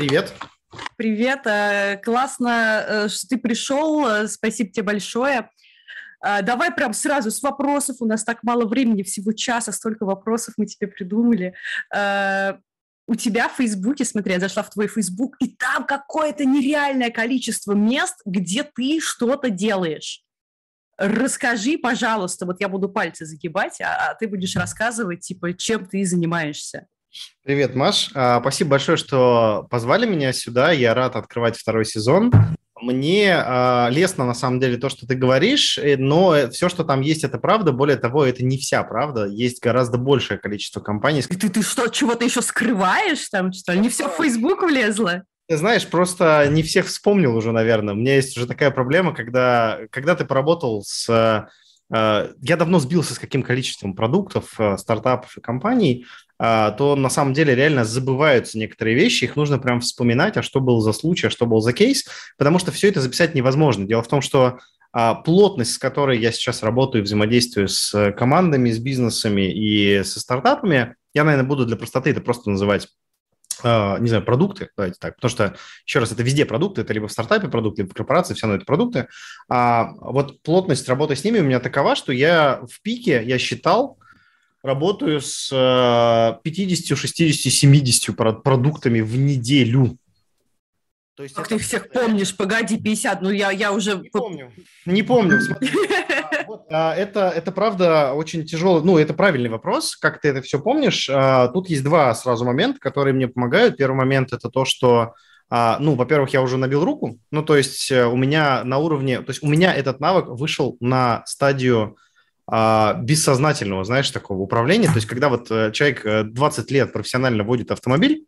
Привет. Привет. Э, классно, э, что ты пришел. Э, спасибо тебе большое. Давай прям сразу с вопросов. У нас так мало времени, всего часа, столько вопросов мы тебе придумали. У тебя в Фейсбуке, смотри, я зашла в твой Фейсбук, и там какое-то нереальное количество мест, где ты что-то делаешь. Расскажи, пожалуйста, вот я буду пальцы загибать, а, а ты будешь рассказывать, типа, чем ты занимаешься. Привет, Маш. А, спасибо большое, что позвали меня сюда. Я рад открывать второй сезон. Мне э, лестно, на самом деле, то, что ты говоришь, э, но все, что там есть, это правда. Более того, это не вся правда. Есть гораздо большее количество компаний. Ты, ты что, чего-то еще скрываешь там, что ли? Не все в Facebook влезло? Ты знаешь, просто не всех вспомнил уже, наверное. У меня есть уже такая проблема, когда, когда ты поработал с... Э, я давно сбился с каким количеством продуктов, э, стартапов и компаний, а, то на самом деле реально забываются некоторые вещи, их нужно прям вспоминать, а что был за случай, а что был за кейс, потому что все это записать невозможно. Дело в том, что а, плотность, с которой я сейчас работаю, взаимодействую с командами, с бизнесами и со стартапами, я, наверное, буду для простоты это просто называть а, не знаю, продукты, давайте так, потому что, еще раз, это везде продукты, это либо в стартапе продукты, либо в корпорации, все равно это продукты. А вот плотность работы с ними у меня такова, что я в пике, я считал, работаю с 50, 60, 70 продуктами в неделю. То есть как это... ты всех помнишь? Погоди, 50, ну я, я уже... Не помню, не помню. А, это, это правда очень тяжелый, ну это правильный вопрос, как ты это все помнишь. А, тут есть два сразу момента, которые мне помогают. Первый момент это то, что а, ну, во-первых, я уже набил руку, ну, то есть э, у меня на уровне, то есть у меня этот навык вышел на стадию а, бессознательного, знаешь, такого управления. То есть, когда вот э, человек 20 э, лет профессионально водит автомобиль,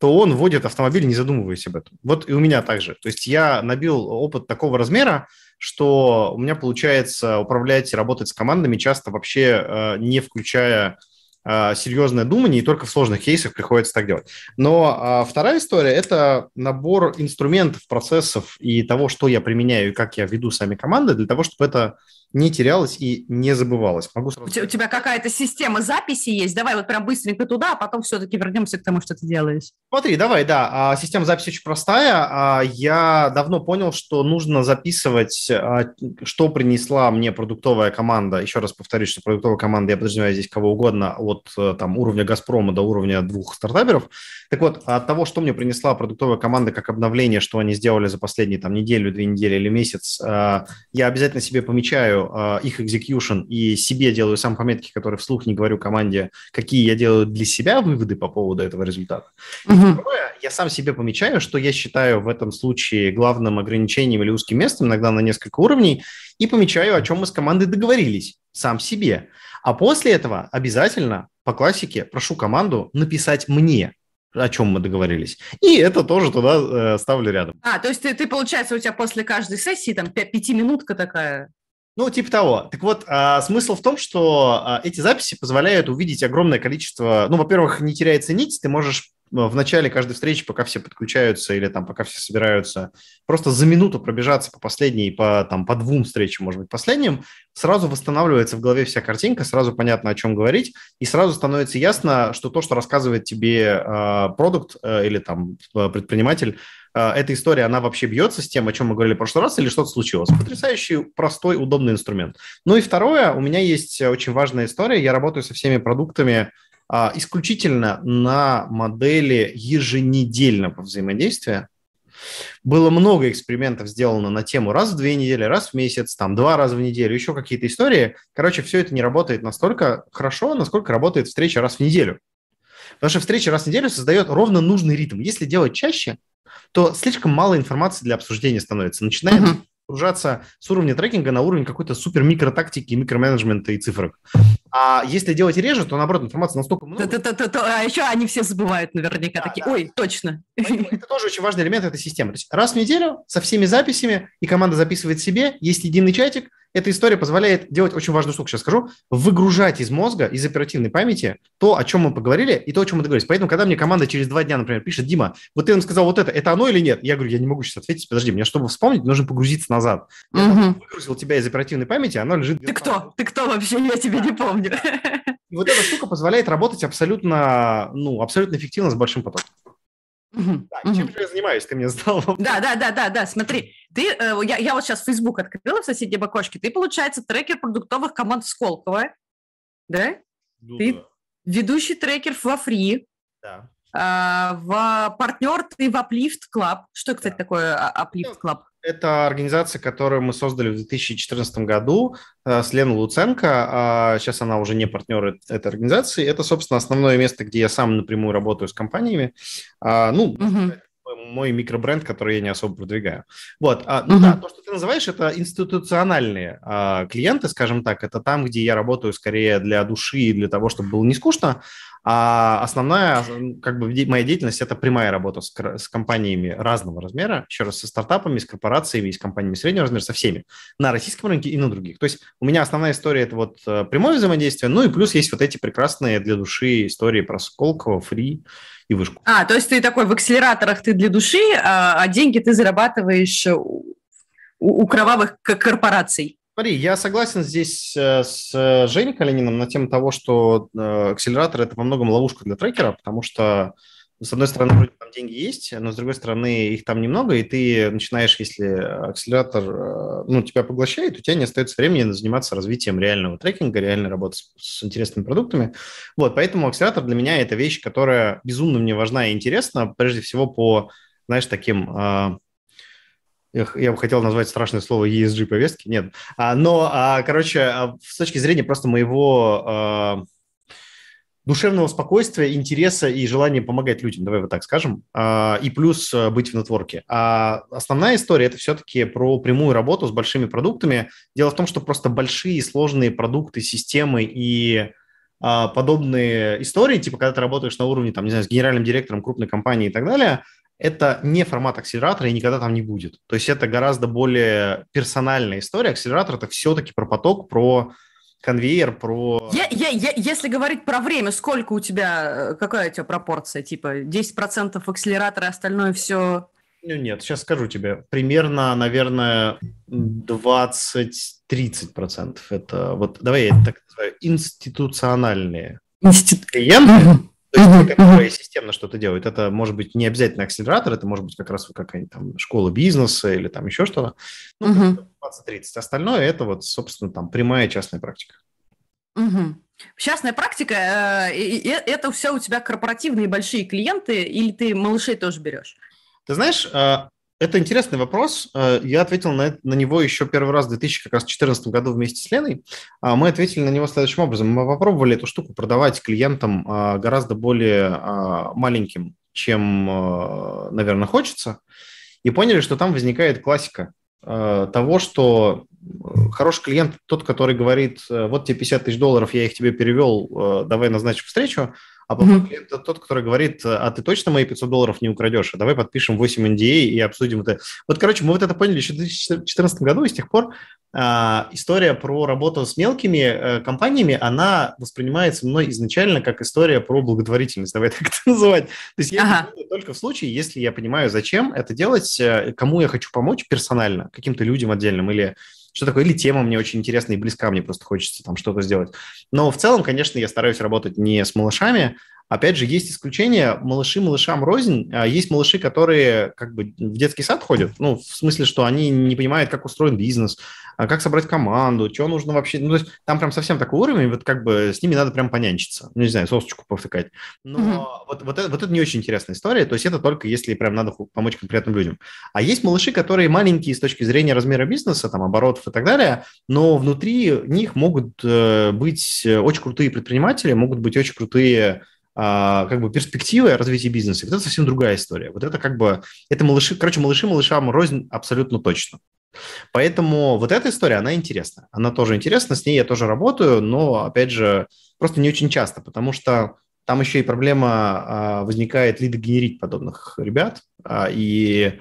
то он водит автомобиль, не задумываясь об этом. Вот и у меня также. То есть я набил опыт такого размера, что у меня получается управлять работать с командами часто вообще э, не включая серьезное думание, и только в сложных кейсах приходится так делать. Но а, вторая история – это набор инструментов, процессов и того, что я применяю и как я веду сами команды для того, чтобы это не терялось и не забывалось. Могу сразу... У тебя какая-то система записи есть? Давай вот прям быстренько туда, а потом все-таки вернемся к тому, что ты делаешь. Смотри, давай, да. А, система записи очень простая. А, я давно понял, что нужно записывать, а, что принесла мне продуктовая команда. Еще раз повторюсь, что продуктовая команда, я подразумеваю здесь кого угодно, от э, там, уровня «Газпрома» до уровня двух стартаперов. Так вот, от того, что мне принесла продуктовая команда как обновление, что они сделали за последние там, неделю, две недели или месяц, я обязательно себе помечаю, э, их execution и себе делаю сам пометки, которые вслух не говорю команде, какие я делаю для себя выводы по поводу этого результата. Uh-huh. Второе, я сам себе помечаю, что я считаю в этом случае главным ограничением или узким местом, иногда на несколько уровней, и помечаю, о чем мы с командой договорились, сам себе. А после этого обязательно по классике прошу команду написать мне, о чем мы договорились. И это тоже туда э, ставлю рядом. А, то есть ты, ты, получается, у тебя после каждой сессии там пятиминутка такая? Ну, типа того. Так вот, а, смысл в том, что а, эти записи позволяют увидеть огромное количество... Ну, во-первых, не теряется нить, ты можешь в начале каждой встречи, пока все подключаются или там пока все собираются, просто за минуту пробежаться по последней, по, там, по двум встречам, может быть, последним, сразу восстанавливается в голове вся картинка, сразу понятно, о чем говорить, и сразу становится ясно, что то, что рассказывает тебе продукт э, или там предприниматель, э, эта история, она вообще бьется с тем, о чем мы говорили в прошлый раз, или что-то случилось. Потрясающий, простой, удобный инструмент. Ну и второе, у меня есть очень важная история, я работаю со всеми продуктами, а, исключительно на модели еженедельного взаимодействия. Было много экспериментов сделано на тему раз в две недели, раз в месяц, там два раза в неделю, еще какие-то истории. Короче, все это не работает настолько хорошо, насколько работает встреча раз в неделю. Потому что встреча раз в неделю создает ровно нужный ритм. Если делать чаще, то слишком мало информации для обсуждения становится. Начинаем uh-huh погружаться с уровня трекинга на уровень какой-то супер микротактики, микроменеджмента и цифрок. А если делать реже, то наоборот информации настолько много. А еще они все забывают наверняка такие. Ой, точно. Это тоже очень важный элемент этой системы. То есть раз в неделю со всеми записями, и команда записывает себе, есть единый чатик, эта история позволяет делать очень важную штуку, сейчас скажу, выгружать из мозга, из оперативной памяти то, о чем мы поговорили, и то, о чем мы договорились. Поэтому, когда мне команда через два дня, например, пишет, Дима, вот ты нам сказал вот это, это оно или нет? Я говорю, я не могу сейчас ответить, подожди, мне, чтобы вспомнить, нужно погрузиться назад. Я угу. выгрузил тебя из оперативной памяти, оно лежит... Ты кто? Ты кто вообще? Я тебя не помню. И вот эта штука позволяет работать абсолютно, ну, абсолютно эффективно с большим потоком. Мгм. чем же я занимаюсь? Ты мне задал. Да, да, да, да, да, смотри, ты, э, я, я вот сейчас Facebook открыла в соседнем окошке, ты, получается, трекер продуктовых команд Сколково, да? Ну Ты- да, Ведущий трекер во Free, да. а, в партнер ты в Uplift Club. Что, кстати, Да. такое а- Uplift Club? Это организация, которую мы создали в 2014 году э, с Леной Луценко. А Сейчас она уже не партнер этой организации. Это, собственно, основное место, где я сам напрямую работаю с компаниями. А, Ну, Мгм. мой микробренд, который я не особо продвигаю. Вот. а, ну Мгм. да, то, что ты называешь, это институциональные а, клиенты, скажем так. Это там, где я работаю скорее для души и для того, чтобы было не скучно. А основная, как бы, моя деятельность – это прямая работа с, с компаниями разного размера, еще раз, со стартапами, с корпорациями, с компаниями среднего размера, со всеми, на российском рынке и на других. То есть у меня основная история – это вот э, прямое взаимодействие, ну и плюс есть вот эти прекрасные для души истории про Сколково, Фри и Вышку. А, то есть ты такой в акселераторах ты для души, а, а деньги ты зарабатываешь у, у- кровавых корпораций. Смотри, я согласен здесь э, с э, Женей Калининым на тему того, что э, акселератор – это во многом ловушка для трекера, потому что, с одной стороны, вроде там деньги есть, но с другой стороны, их там немного, и ты начинаешь, если акселератор ну, тебя поглощает, у тебя не остается времени заниматься развитием реального трекинга, реальной работы с, с интересными продуктами. Вот, поэтому акселератор для меня – это вещь, которая безумно мне важна и интересна, прежде всего по, знаешь, таким… я бы хотел назвать страшное слово ESG повестки, нет. А, но, а, короче, а, с точки зрения просто моего а, душевного спокойствия, интереса и желания помогать людям, давай вот так скажем, а, и плюс а, быть в нетворке. А основная история – это все-таки про прямую работу с большими продуктами. Дело в том, что просто большие сложные продукты, системы и а, подобные истории, типа когда ты работаешь на уровне, там, не знаю, с генеральным директором крупной компании и так далее, это не формат акселератора и никогда там не будет. То есть это гораздо более персональная история. Акселератор – это все-таки про поток, про конвейер, про… Я, я, я- если говорить про время, сколько у тебя, э, какая у тебя пропорция? Типа 10% акселератора, остальное все... Ну, нет, сейчас скажу тебе. Примерно, наверное, 20-30%. Это вот, давай я это так называю, институциональные клиенты, то есть те, которые системно что-то делают. Это может быть не обязательно акселератор, это может быть как раз какая-нибудь там школа бизнеса или там еще что-то. Ну, Мгм. 20-30. Остальное это вот, собственно, там прямая частная практика. Мгм. Частная практика, э, и это все у тебя корпоративные большие клиенты, или ты малышей тоже берешь? Ты знаешь, э, это интересный вопрос. Э, Я ответил на, на него еще первый раз в 2014 году вместе с Леной. А Мы ответили на него следующим образом. Мы попробовали эту штуку продавать клиентам а, гораздо более а, маленьким, чем, э, наверное, хочется, и поняли, что там возникает классика э, того, что хороший клиент тот, который говорит, вот тебе 50 тысяч долларов, я их тебе перевел, давай назначим встречу, а Мгм. клиент это тот, который говорит, а ты точно мои 500 долларов не украдешь, а давай подпишем 8 NDA и обсудим это. Вот, короче, мы вот это поняли еще в 2014 году, и с тех пор а, история про работу с мелкими э, компаниями, она воспринимается мной изначально как история про благотворительность, давай так это называть. То есть я Ага. это делаю только в случае, если я понимаю, зачем это делать, э, кому я хочу помочь персонально, каким-то людям отдельным, или что такое, или тема мне очень интересна и близка, мне просто хочется там что-то сделать. Но в целом, конечно, я стараюсь работать не с малышами. Опять же, есть исключения. Малыши малышам рознь. А Есть малыши, которые как бы в детский сад ходят. Ну, в смысле, что они не понимают, как устроен бизнес, а как собрать команду, что нужно вообще. Ну, то есть там прям совсем такой уровень, вот как бы с ними надо прям понянчиться. Ну, не знаю, сосочку повтыкать. Но Мгм. вот, вот, это, вот это не очень интересная история. То есть это только если прям надо помочь конкретным людям. А есть малыши, которые маленькие с точки зрения размера бизнеса, там, оборотов и так далее, но внутри них могут э, быть э, очень крутые предприниматели, могут быть очень крутые как бы перспективы развития бизнеса. Вот это совсем другая история. Вот это как бы, это малыши, короче, малыши малышам рознь абсолютно точно. Поэтому вот эта история, она интересна. Она тоже интересна, с ней я тоже работаю, но, опять же, просто не очень часто, потому что там еще и проблема а, возникает лидогенерить подобных ребят. а, и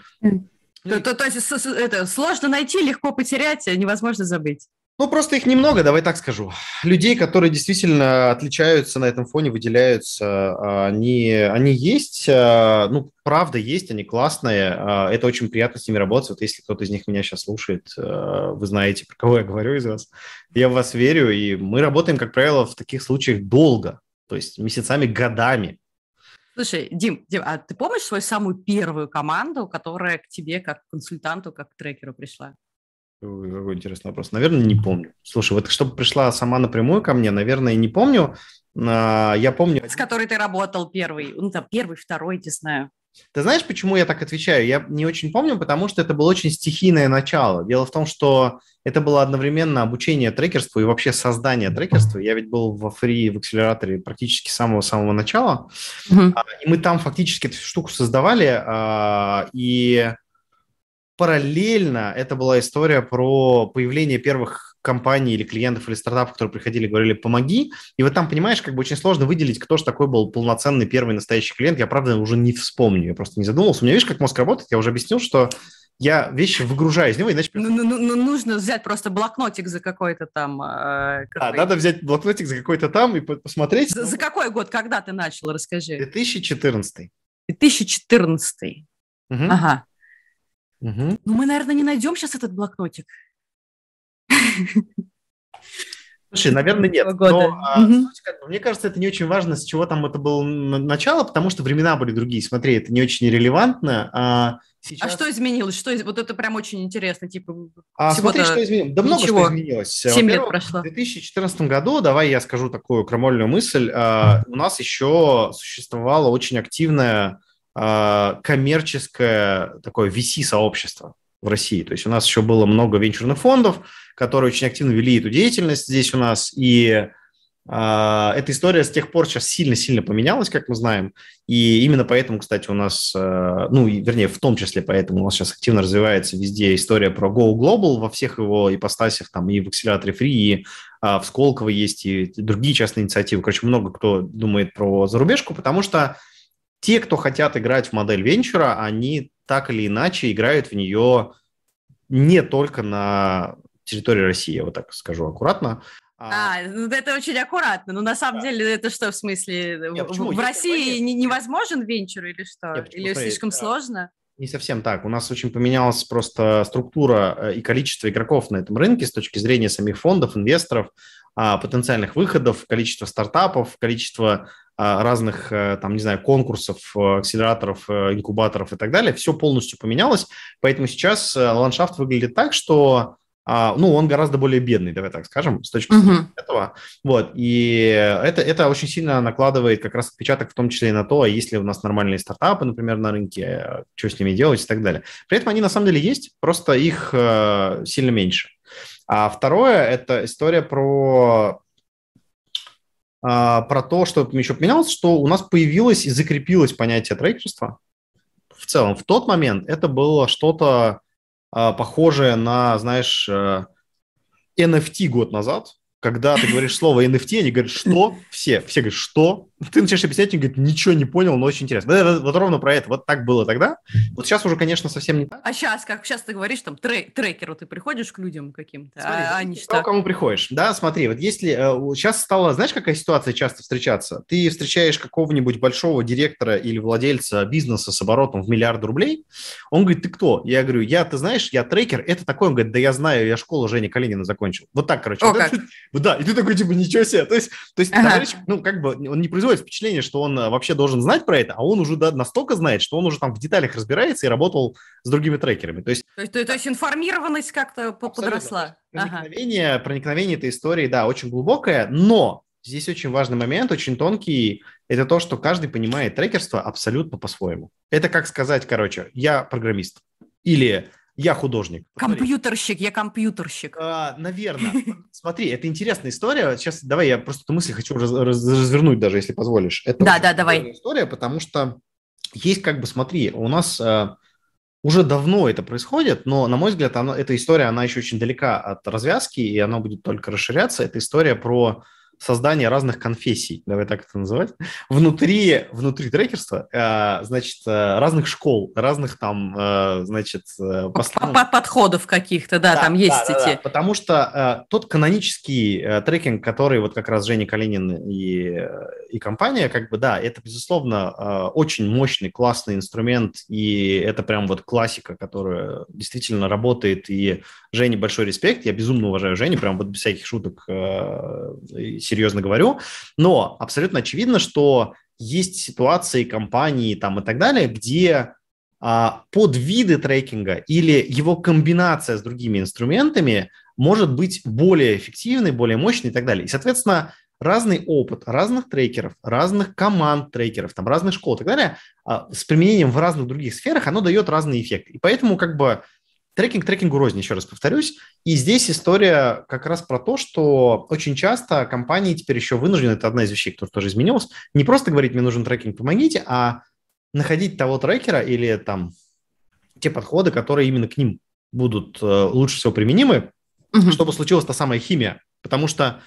То, то- то есть это сложно найти, легко потерять, а невозможно забыть. Ну, просто их немного, давай так скажу. Людей, которые действительно отличаются на этом фоне, выделяются, а, они, они есть, а, ну, правда есть, они классные, а, это очень приятно с ними работать. Вот если кто-то из них меня сейчас слушает, вы знаете, про кого я говорю из вас, я в вас верю, и мы работаем, как правило, в таких случаях долго, то есть месяцами, годами. Слушай, Дим, Дим, а ты помнишь свою самую первую команду, которая к тебе как консультанту, как трекеру пришла? Какой интересный вопрос. Наверное, не помню. Слушай, вот чтобы пришла сама напрямую ко мне, наверное, не помню. А, я помню... С которой ты работал первый, ну там первый, второй, не знаю. Ты знаешь, почему я так отвечаю? Я не очень помню, потому что это было очень стихийное начало. Дело в том, что это было одновременно обучение трекерству и вообще создание трекерства. Я ведь был во фри, в акселераторе практически с самого-самого начала. Uh-huh. И мы там фактически эту штуку создавали. А, и параллельно это была история про появление первых компаний или клиентов или стартапов, которые приходили и говорили «помоги». И вот там, понимаешь, как бы очень сложно выделить, кто же такой был полноценный первый настоящий клиент. Я, правда, уже не вспомню, я просто не задумался. У меня, видишь, как мозг работает, я уже объяснил, что я вещи выгружаю из него, иначе... Ну, ну, ну, ну нужно взять просто блокнотик за какой-то там... Э, какой... А, надо взять блокнотик за какой-то там и посмотреть. За, за какой год, когда ты начал, расскажи. 2014. 2014. Угу. Ага. Угу. Ну, мы, наверное, не найдем сейчас этот блокнотик. Слушай, наверное, нет. Но, а, угу. суть, как бы, мне кажется, это не очень важно, с чего там это было начало, потому что времена были другие. Смотри, это не очень релевантно. А, сейчас... а что изменилось? Что, вот это прям очень интересно. Типа, а, смотри, что изменилось. Да много что изменилось. 7 лет прошло. В 2014 году, давай я скажу такую крамольную мысль, а, у нас еще существовала очень активная а, коммерческое такое VC-сообщество в России. То есть у нас еще было много венчурных фондов, которые очень активно вели эту деятельность здесь у нас, и э, эта история с тех пор сейчас сильно-сильно поменялась, как мы знаем, и именно поэтому, кстати, у нас, э, ну, вернее, в том числе поэтому у нас сейчас активно развивается везде история про Go Global во всех его ипостасях, там и в акселераторе Free, и в Сколково есть, и другие частные инициативы. Короче, много кто думает про зарубежку, потому что те, кто хотят играть в модель венчура, они так или иначе играют в нее не только на территории России, я вот так скажу аккуратно. А, а ну это очень аккуратно. Но ну, на самом да. деле это что в смысле? Нет, в, в России не, невозможен венчур или что? Нет, или смотри, слишком да. сложно? Не совсем так. У нас очень поменялась просто структура э, и количество игроков на этом рынке с точки зрения самих фондов, инвесторов, а, потенциальных выходов, количество стартапов, количество а, разных, э, там, не знаю, конкурсов, э, акселераторов, э, инкубаторов и так далее, все полностью поменялось, поэтому сейчас ландшафт выглядит так, что а, ну, он гораздо более бедный, давай так скажем, с точки зрения uh-huh. этого. Вот, и это, это очень сильно накладывает как раз отпечаток в том числе и на то, а есть ли у нас нормальные стартапы, например, на рынке, что с ними делать и так далее. При этом они на самом деле есть, просто их сильно меньше. А второе – это история про а, про то, что еще поменялось, что у нас появилось и закрепилось понятие трекерства. В целом, в тот момент это было что-то а, похожее на, знаешь, NFT э, год назад, когда ты говоришь слово NFT, они говорят, что? Все, все говорят, что? Ты начинаешь объяснять, они говорят, ничего не понял, но очень интересно. Вот, вот, вот ровно про это. Вот так было тогда. Вот сейчас уже, конечно, совсем не так. А сейчас, как сейчас ты говоришь, там, трек, трекеру ты приходишь к людям каким-то, смотри, а они что? кому приходишь. Да, смотри, вот если... Э, сейчас стала, знаешь, какая ситуация часто встречаться? Ты встречаешь какого-нибудь большого директора или владельца бизнеса с оборотом в миллиард рублей, он говорит, ты кто? Я говорю, я, ты знаешь, я трекер, это такой, он говорит, да я знаю, я школу Жени Калинина закончил. Вот так, короче. О, вот как? Это, да, и ты такой, типа, ничего себе. То есть, то есть ага. товарищ, ну, как бы, он не производит впечатление, что он э, вообще должен знать про это, а он уже настолько знает, что он уже там в деталях разбирается и работал с другими трекерами. То есть, то есть, то, то есть информированность как-то подросла. Проникновение, ага. проникновение этой истории, да, очень глубокое, но здесь очень важный момент, очень тонкий, это то, что каждый понимает трекерство абсолютно по-своему. Это как сказать, короче, я программист. Или я художник. Компьютерщик, я компьютерщик. А, наверное. Смотри, это интересная история. Сейчас давай я просто эту мысль хочу раз, раз, развернуть даже, если позволишь. Это да, да, давай. История, потому что есть как бы, смотри, у нас а, уже давно это происходит, но, на мой взгляд, она, эта история, она еще очень далека от развязки, и она будет только расширяться. Это история про создание разных конфессий, давай так это называть, внутри, внутри трекерства, э, значит, э, разных школ, разных там, э, значит... Подходов каких-то, да, да, там есть да, эти... Да, потому что тот канонический трекинг, который вот как раз Женя Калинин и, и компания, как бы, да, это, безусловно, очень мощный, классный инструмент, и это прям вот классика, которая действительно работает, и Жене большой респект, я безумно уважаю Женю, прям вот без всяких шуток серьезно говорю, но абсолютно очевидно, что есть ситуации, компании там и так далее, где а, под виды трекинга или его комбинация с другими инструментами может быть более эффективной, более мощной и так далее. И, соответственно, разный опыт разных трекеров, разных команд трекеров, там, разных школ и так далее, а, с применением в разных других сферах, оно дает разный эффект. И поэтому как бы трекинг трекингу рознь, еще раз повторюсь. И здесь история как раз про то, что очень часто компании теперь еще вынуждены, это одна из вещей, которая тоже изменилась, не просто говорить, мне нужен трекинг, помогите, а находить того трекера или там те подходы, которые именно к ним будут э, лучше всего применимы, угу. чтобы случилась та самая химия. Потому что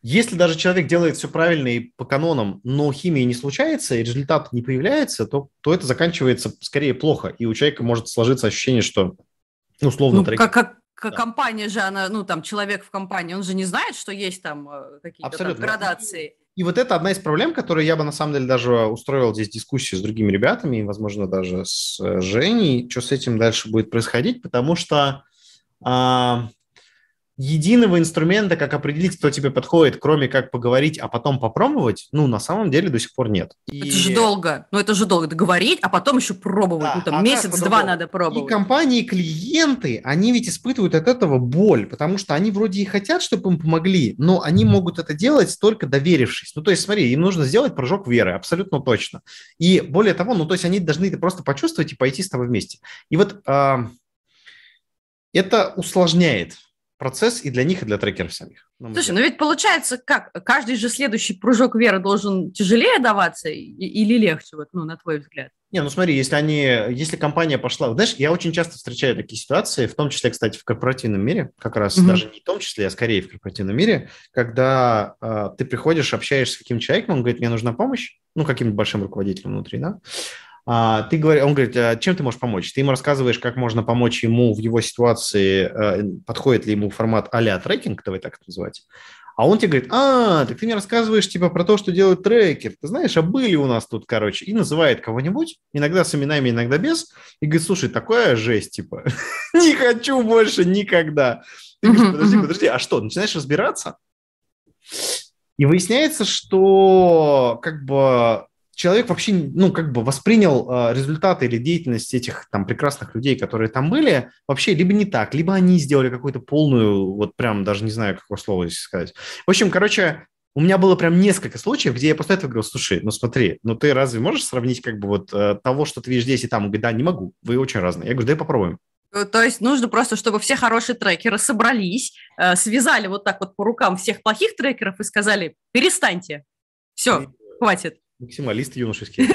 если даже человек делает все правильно и по канонам, но химии не случается, и результат не появляется, то, то это заканчивается скорее плохо, и у человека может сложиться ощущение, что, условно, ну, как, как да. компания же, она, ну, там, человек в компании, он же не знает, что есть там э, какие-то там градации. И вот это одна из проблем, которую я бы на самом деле даже устроил здесь дискуссию с другими ребятами, и, возможно, даже с э, Женей, что с этим дальше будет происходить, потому что а, единого инструмента, как определить, кто тебе подходит, кроме как поговорить, а потом попробовать, ну, на самом деле до сих пор нет. И... Это же долго. Ну, это же долго. Договорить, а потом еще пробовать. Да, ну, там а месяц-два надо пробовать. И компании, и клиенты, они ведь испытывают от этого боль, потому что они вроде и хотят, чтобы им помогли, но они могут это делать только доверившись. Ну, то есть, смотри, им нужно сделать прыжок веры, абсолютно точно. И более того, ну, то есть они должны это просто почувствовать и пойти с тобой вместе. И вот э, это усложняет процесс и для них, и для трекеров самих. Слушай, ну ведь получается как? Каждый же следующий прыжок веры должен тяжелее даваться или легче, вот, ну, на твой взгляд? Не, ну смотри, если они, если компания пошла, знаешь, я очень часто встречаю такие ситуации, в том числе, кстати, в корпоративном мире, как раз mm-hmm. даже не в том числе, а скорее в корпоративном мире, когда э, ты приходишь, общаешься с каким человеком, он говорит, мне нужна помощь, ну, каким-то большим руководителем внутри, да, ты говоришь, он говорит, а чем ты можешь помочь? Ты ему рассказываешь, как можно помочь ему в его ситуации, э, подходит ли ему формат а-ля трекинг, давай так это называть. А он тебе говорит, а, так ты мне рассказываешь типа про то, что делает трекер. Ты знаешь, а были у нас тут, короче. И называет кого-нибудь, иногда с именами, иногда без. И говорит, слушай, такая жесть, типа, не хочу больше никогда. Ты говоришь, подожди, подожди, а что, начинаешь разбираться? И выясняется, что как бы человек вообще, ну, как бы воспринял э, результаты или деятельность этих там прекрасных людей, которые там были, вообще либо не так, либо они сделали какую-то полную, вот прям даже не знаю, какое слово здесь сказать. В общем, короче, у меня было прям несколько случаев, где я после этого говорил, слушай, ну смотри, ну ты разве можешь сравнить как бы вот э, того, что ты видишь здесь и там? Он говорит, да, не могу, вы очень разные. Я говорю, давай попробуем. Э, то есть нужно просто, чтобы все хорошие трекеры собрались, э, связали вот так вот по рукам всех плохих трекеров и сказали, перестаньте, все, хватит. Максималист юношеский.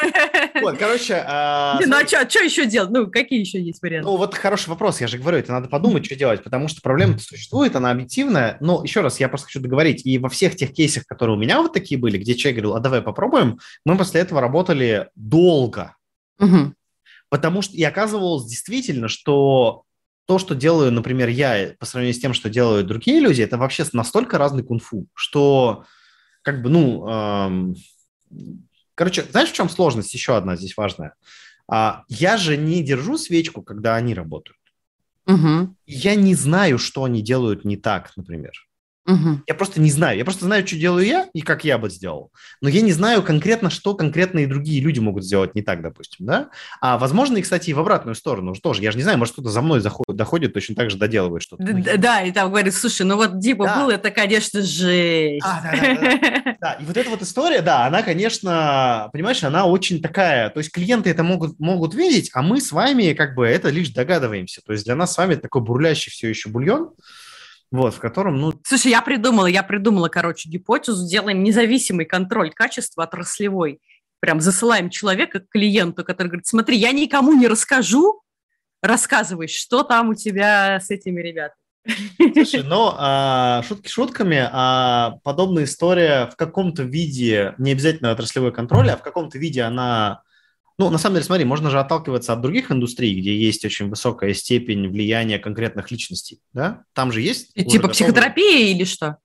Вот, короче... А, ну, а что еще делать? Ну, какие еще есть варианты? Ну, вот хороший вопрос, я же говорю, это надо подумать, что делать, потому что проблема существует, она объективная, но еще раз, я просто хочу договорить, и во всех тех кейсах, которые у меня вот такие были, где человек говорил, а давай попробуем, мы после этого работали долго. Потому что и оказывалось действительно, что то, что делаю, например, я по сравнению с тем, что делают другие люди, это вообще настолько разный кунг-фу, что как бы, ну, Короче, знаешь, в чем сложность? Еще одна здесь важная. А, я же не держу свечку, когда они работают. Угу. Я не знаю, что они делают не так, например. Угу. Я просто не знаю. Я просто знаю, что делаю я и как я бы сделал. Но я не знаю конкретно, что конкретные другие люди могут сделать не так, допустим, да? А возможно, и, кстати, и в обратную сторону тоже. Я же не знаю, может, кто-то за мной заходит, доходит, точно так же доделывает что-то. Да, да, и там говорит, слушай, ну вот Дима да. был, это, конечно, жесть. А, да, да, да, да. И вот эта вот история, да, она, конечно, понимаешь, она очень такая, то есть клиенты это могут, могут видеть, а мы с вами как бы это лишь догадываемся. То есть для нас с вами такой бурлящий все еще бульон, вот, в котором, ну... Слушай, я придумала, я придумала, короче, гипотезу, делаем независимый контроль качества отраслевой. Прям засылаем человека к клиенту, который говорит, смотри, я никому не расскажу, рассказывай, что там у тебя с этими ребятами. Слушай, но а, шутки шутками, а подобная история в каком-то виде, не обязательно отраслевой контроль, а в каком-то виде она ну, на самом деле, смотри, можно же отталкиваться от других индустрий, где есть очень высокая степень влияния конкретных личностей, да? Там же есть... Типа готовые... психотерапия или что?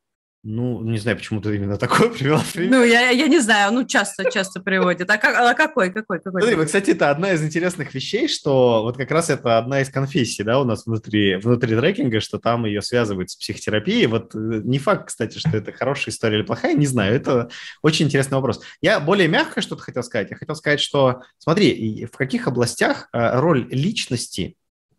Ну, не знаю, почему ты именно такое привела. Ну, я, я не знаю, ну, часто-часто приводит. А, как, а какой, какой, какой? Смотри, кстати, это одна из интересных вещей, что вот как раз это одна из конфессий, да, у нас внутри, внутри трекинга, что там ее связывают с психотерапией. Вот э, не факт, кстати, что это хорошая история или плохая, не знаю. Это очень интересный вопрос. Я более мягко что-то хотел сказать. Я хотел сказать, что, смотри, в каких областях э, роль личности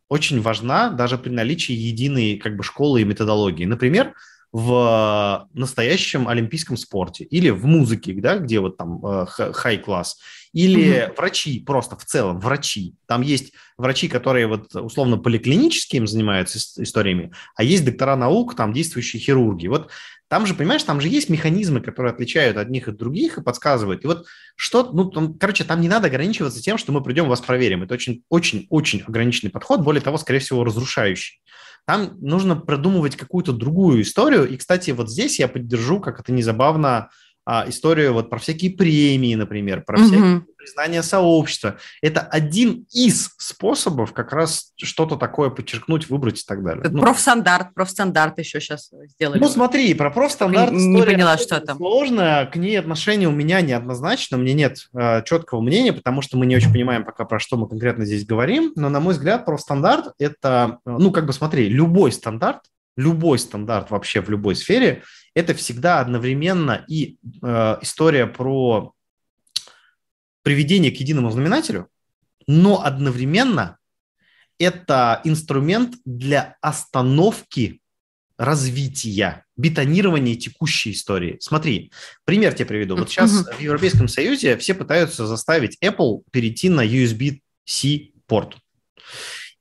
очень важна даже при наличии единой как бы школы и методологии. Например, в настоящем олимпийском спорте или в музыке, да, где вот там хай-класс, или угу. врачи просто в целом, врачи. Там есть врачи, которые вот условно поликлиническим занимаются историями, а есть доктора наук, там действующие хирурги. Вот там же, понимаешь, там же есть механизмы, которые отличают одних от других и подсказывают. И вот что, ну, там, короче, там не надо ограничиваться тем, что мы придем, вас проверим. Это очень-очень-очень ограниченный подход, более того, скорее всего, разрушающий. Там нужно продумывать какую-то другую историю. И, кстати, вот здесь я поддержу, как это незабавно, а, историю вот про всякие премии, например, про угу. всякие признания сообщества. Это один из способов как раз что-то такое подчеркнуть, выбрать и так далее. Ну, профстандарт, профстандарт еще сейчас сделали. Ну смотри, про профстандарт не, не поняла, что там. Сложно, к ней отношение у меня неоднозначно, меня нет э, четкого мнения, потому что мы не очень понимаем пока, про что мы конкретно здесь говорим, но, на мой взгляд, профстандарт – это, ну, как бы смотри, любой стандарт, любой стандарт вообще в любой сфере это всегда одновременно и э, история про приведение к единому знаменателю, но одновременно это инструмент для остановки развития, бетонирования текущей истории. Смотри, пример тебе приведу. Вот сейчас в Европейском Союзе все пытаются заставить Apple перейти на USB-C порт.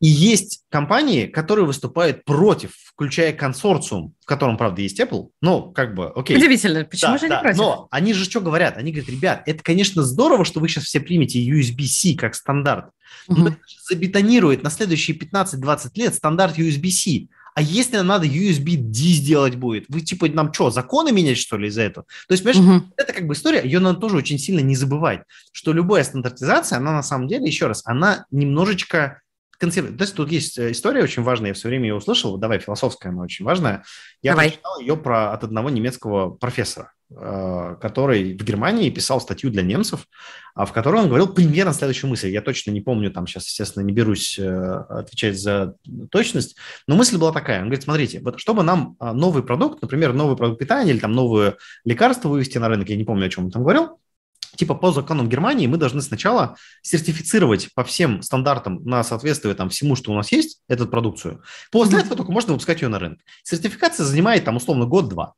И есть компании, которые выступают против, включая консорциум, в котором, правда, есть Apple. Ну, как бы, окей. Удивительно, почему да, же да, они против? Но они же что говорят? Они говорят, ребят, это, конечно, здорово, что вы сейчас все примете USB-C как стандарт, но это забетонирует на следующие 15-20 лет стандарт USB-C. А если нам надо USB-D сделать будет, вы типа нам что, законы менять, что ли, из-за этого? То есть, понимаешь, угу. это как бы история, ее надо тоже очень сильно не забывать, что любая стандартизация, она на самом деле, еще раз, она немножечко концепт. То есть тут есть э, история очень важная, я все время ее услышал, давай, философская, она очень важная. Я давай. прочитал ее про, от одного немецкого профессора, э, который в Германии писал статью для немцев, а в которой он говорил примерно следующую мысль. Я точно не помню, там сейчас, естественно, не берусь э, отвечать за точность, но мысль была такая. Он говорит, смотрите, вот чтобы нам новый продукт, например, новый продукт питания или там новое лекарство вывести на рынок, я не помню, о чем он там говорил, типа по законам Германии мы должны сначала сертифицировать по всем стандартам на соответствие там всему, что у нас есть, эту продукцию. После этого только можно выпускать ее на рынок. Сертификация занимает там условно год-два.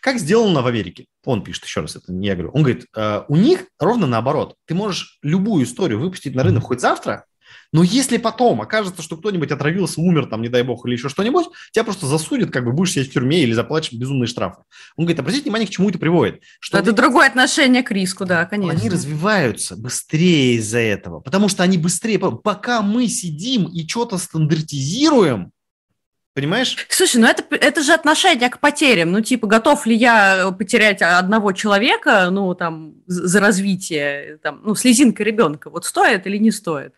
Как сделано в Америке? Он пишет еще раз, это не я говорю. Он говорит, э, у них ровно наоборот. Ты можешь любую историю выпустить на рынок хоть завтра, но если потом окажется, что кто-нибудь отравился, умер, там, не дай бог, или еще что-нибудь, тебя просто засудят, как бы будешь сидеть в тюрьме или заплатишь безумные штрафы. Он говорит, обратите внимание, к чему это приводит. Что это они... другое отношение к риску, да, конечно. Они развиваются быстрее из-за этого, потому что они быстрее, пока мы сидим и что-то стандартизируем, Понимаешь? Слушай, ну это, это же отношение к потерям. Ну, типа, готов ли я потерять одного человека, ну, там, за развитие, там, ну, слезинка ребенка, вот стоит или не стоит?